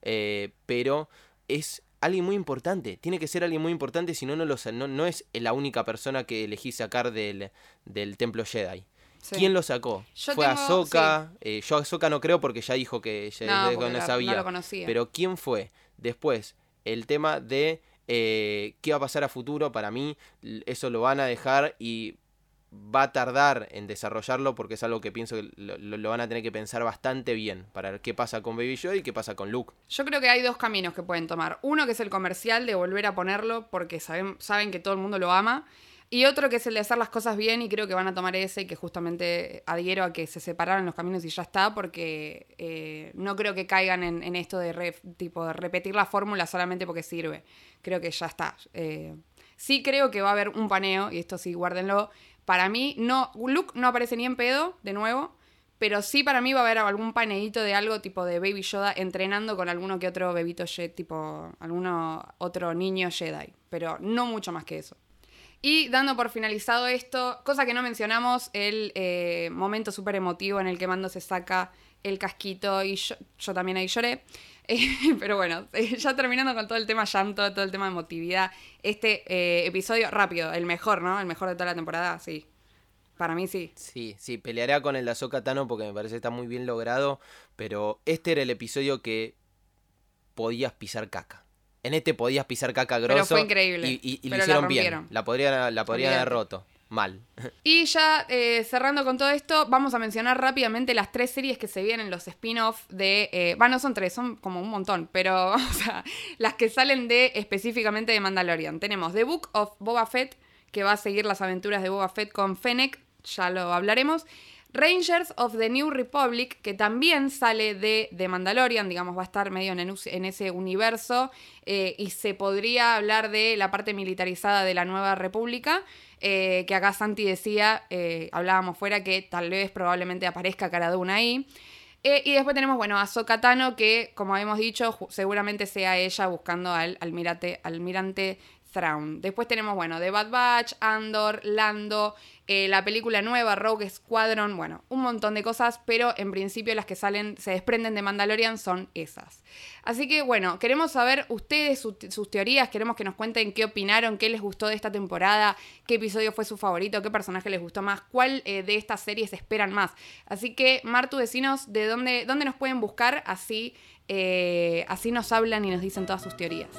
eh, pero es alguien muy importante. Tiene que ser alguien muy importante, si no, no, no, no es la única persona que elegí sacar del, del templo Jedi. Sí. ¿Quién lo sacó? Yo ¿Fue tengo, Ahsoka? Sí. Eh, yo Ahsoka no creo porque ya dijo que ya no, no sabía. No lo conocía. Pero ¿quién fue? Después, el tema de eh, qué va a pasar a futuro, para mí eso lo van a dejar y va a tardar en desarrollarlo porque es algo que pienso que lo, van a tener que pensar bastante bien para ver qué pasa con Baby Yoda y qué pasa con Luke. Yo creo que hay dos caminos que pueden tomar. Uno que es el comercial de volver a ponerlo porque saben, saben que todo el mundo lo ama. Y otro que es el de hacer las cosas bien y creo que van a tomar ese y que justamente adhiero a que se separaran los caminos y ya está porque eh, no creo que caigan en, esto de, re, tipo, de repetir la fórmula solamente porque sirve. Creo que ya está. Eh, sí creo que va a haber un paneo y esto sí, guárdenlo. Para mí, no, Luke no aparece ni en pedo, de nuevo, pero sí para mí va a haber algún paneíto de algo tipo de Baby Yoda entrenando con alguno que otro bebito tipo alguno otro niño Jedi, pero no mucho más que eso. Y dando por finalizado esto, cosa que no mencionamos, el eh, momento súper emotivo en el que Mando se saca el casquito y yo, también ahí lloré. Eh, pero bueno, eh, ya terminando con todo el tema llanto, todo el tema emotividad, este episodio rápido, el mejor, ¿no? El mejor de toda la temporada, sí. Para mí sí. Sí, sí, pelearé con el de Ahsoka Tano porque me parece que está muy bien logrado, pero este era el episodio que podías pisar caca. En este podías pisar caca grosso. Pero fue increíble. Y, y, y lo hicieron bien. La podrían, la haber roto. Mal. Y ya eh, cerrando con todo esto, vamos a mencionar rápidamente las tres series que se vienen, los spin-off de. Eh, bueno, no son tres, son como un montón, pero o sea, las que salen de específicamente de Mandalorian. Tenemos The Book of Boba Fett, que va a seguir las aventuras de Boba Fett con Fennec, ya lo hablaremos. Rangers of the New Republic, que también sale de, de Mandalorian, digamos, va a estar medio en, ese universo, eh, y se podría hablar de la parte militarizada de la Nueva República, eh, que acá Santi decía, eh, hablábamos fuera, que tal vez probablemente aparezca Cara ahí. y después tenemos, bueno, a Sokatano, que como habíamos dicho, seguramente sea ella buscando al almirante, Después tenemos, bueno, The Bad Batch, Andor, Lando, eh, la película nueva, Rogue Squadron, bueno, un montón de cosas, pero en principio las que salen, se desprenden de Mandalorian son esas. Así que, bueno, queremos saber ustedes sus teorías, queremos que nos cuenten qué opinaron, qué les gustó de esta temporada, qué episodio fue su favorito, qué personaje les gustó más, cuál eh, de estas series esperan más. Así que, Martu, decinos de dónde, dónde nos pueden buscar, así, eh, así nos hablan y nos dicen todas sus teorías.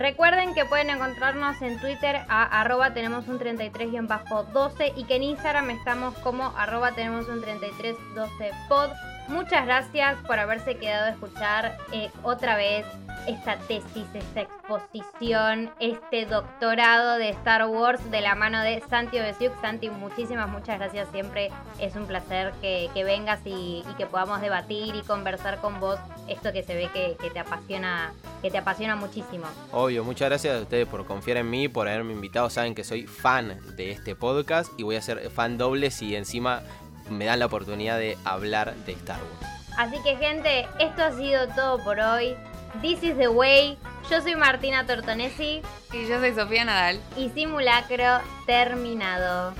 Recuerden que pueden encontrarnos en Twitter a arroba tenemos un 33-12 y que en Instagram estamos como arroba tenemos un 3312 pod. Muchas gracias por haberse quedado a escuchar eh, otra vez esta tesis, esta exposición, este doctorado de Star Wars de la mano de Santi Obesiuk. Santi, muchísimas, muchas gracias. Siempre es un placer que, vengas y, que podamos debatir y conversar con vos esto que se ve que, te apasiona que te apasiona muchísimo. Obvio, muchas gracias a ustedes por confiar en mí, por haberme invitado. Saben que soy fan de este podcast y voy a ser fan doble si encima me dan la oportunidad de hablar de Star Wars. Así que gente, esto ha sido todo por hoy. This is the way. Yo soy Martina Tortonesi. Y yo soy Sofía Nadal. Y simulacro terminado.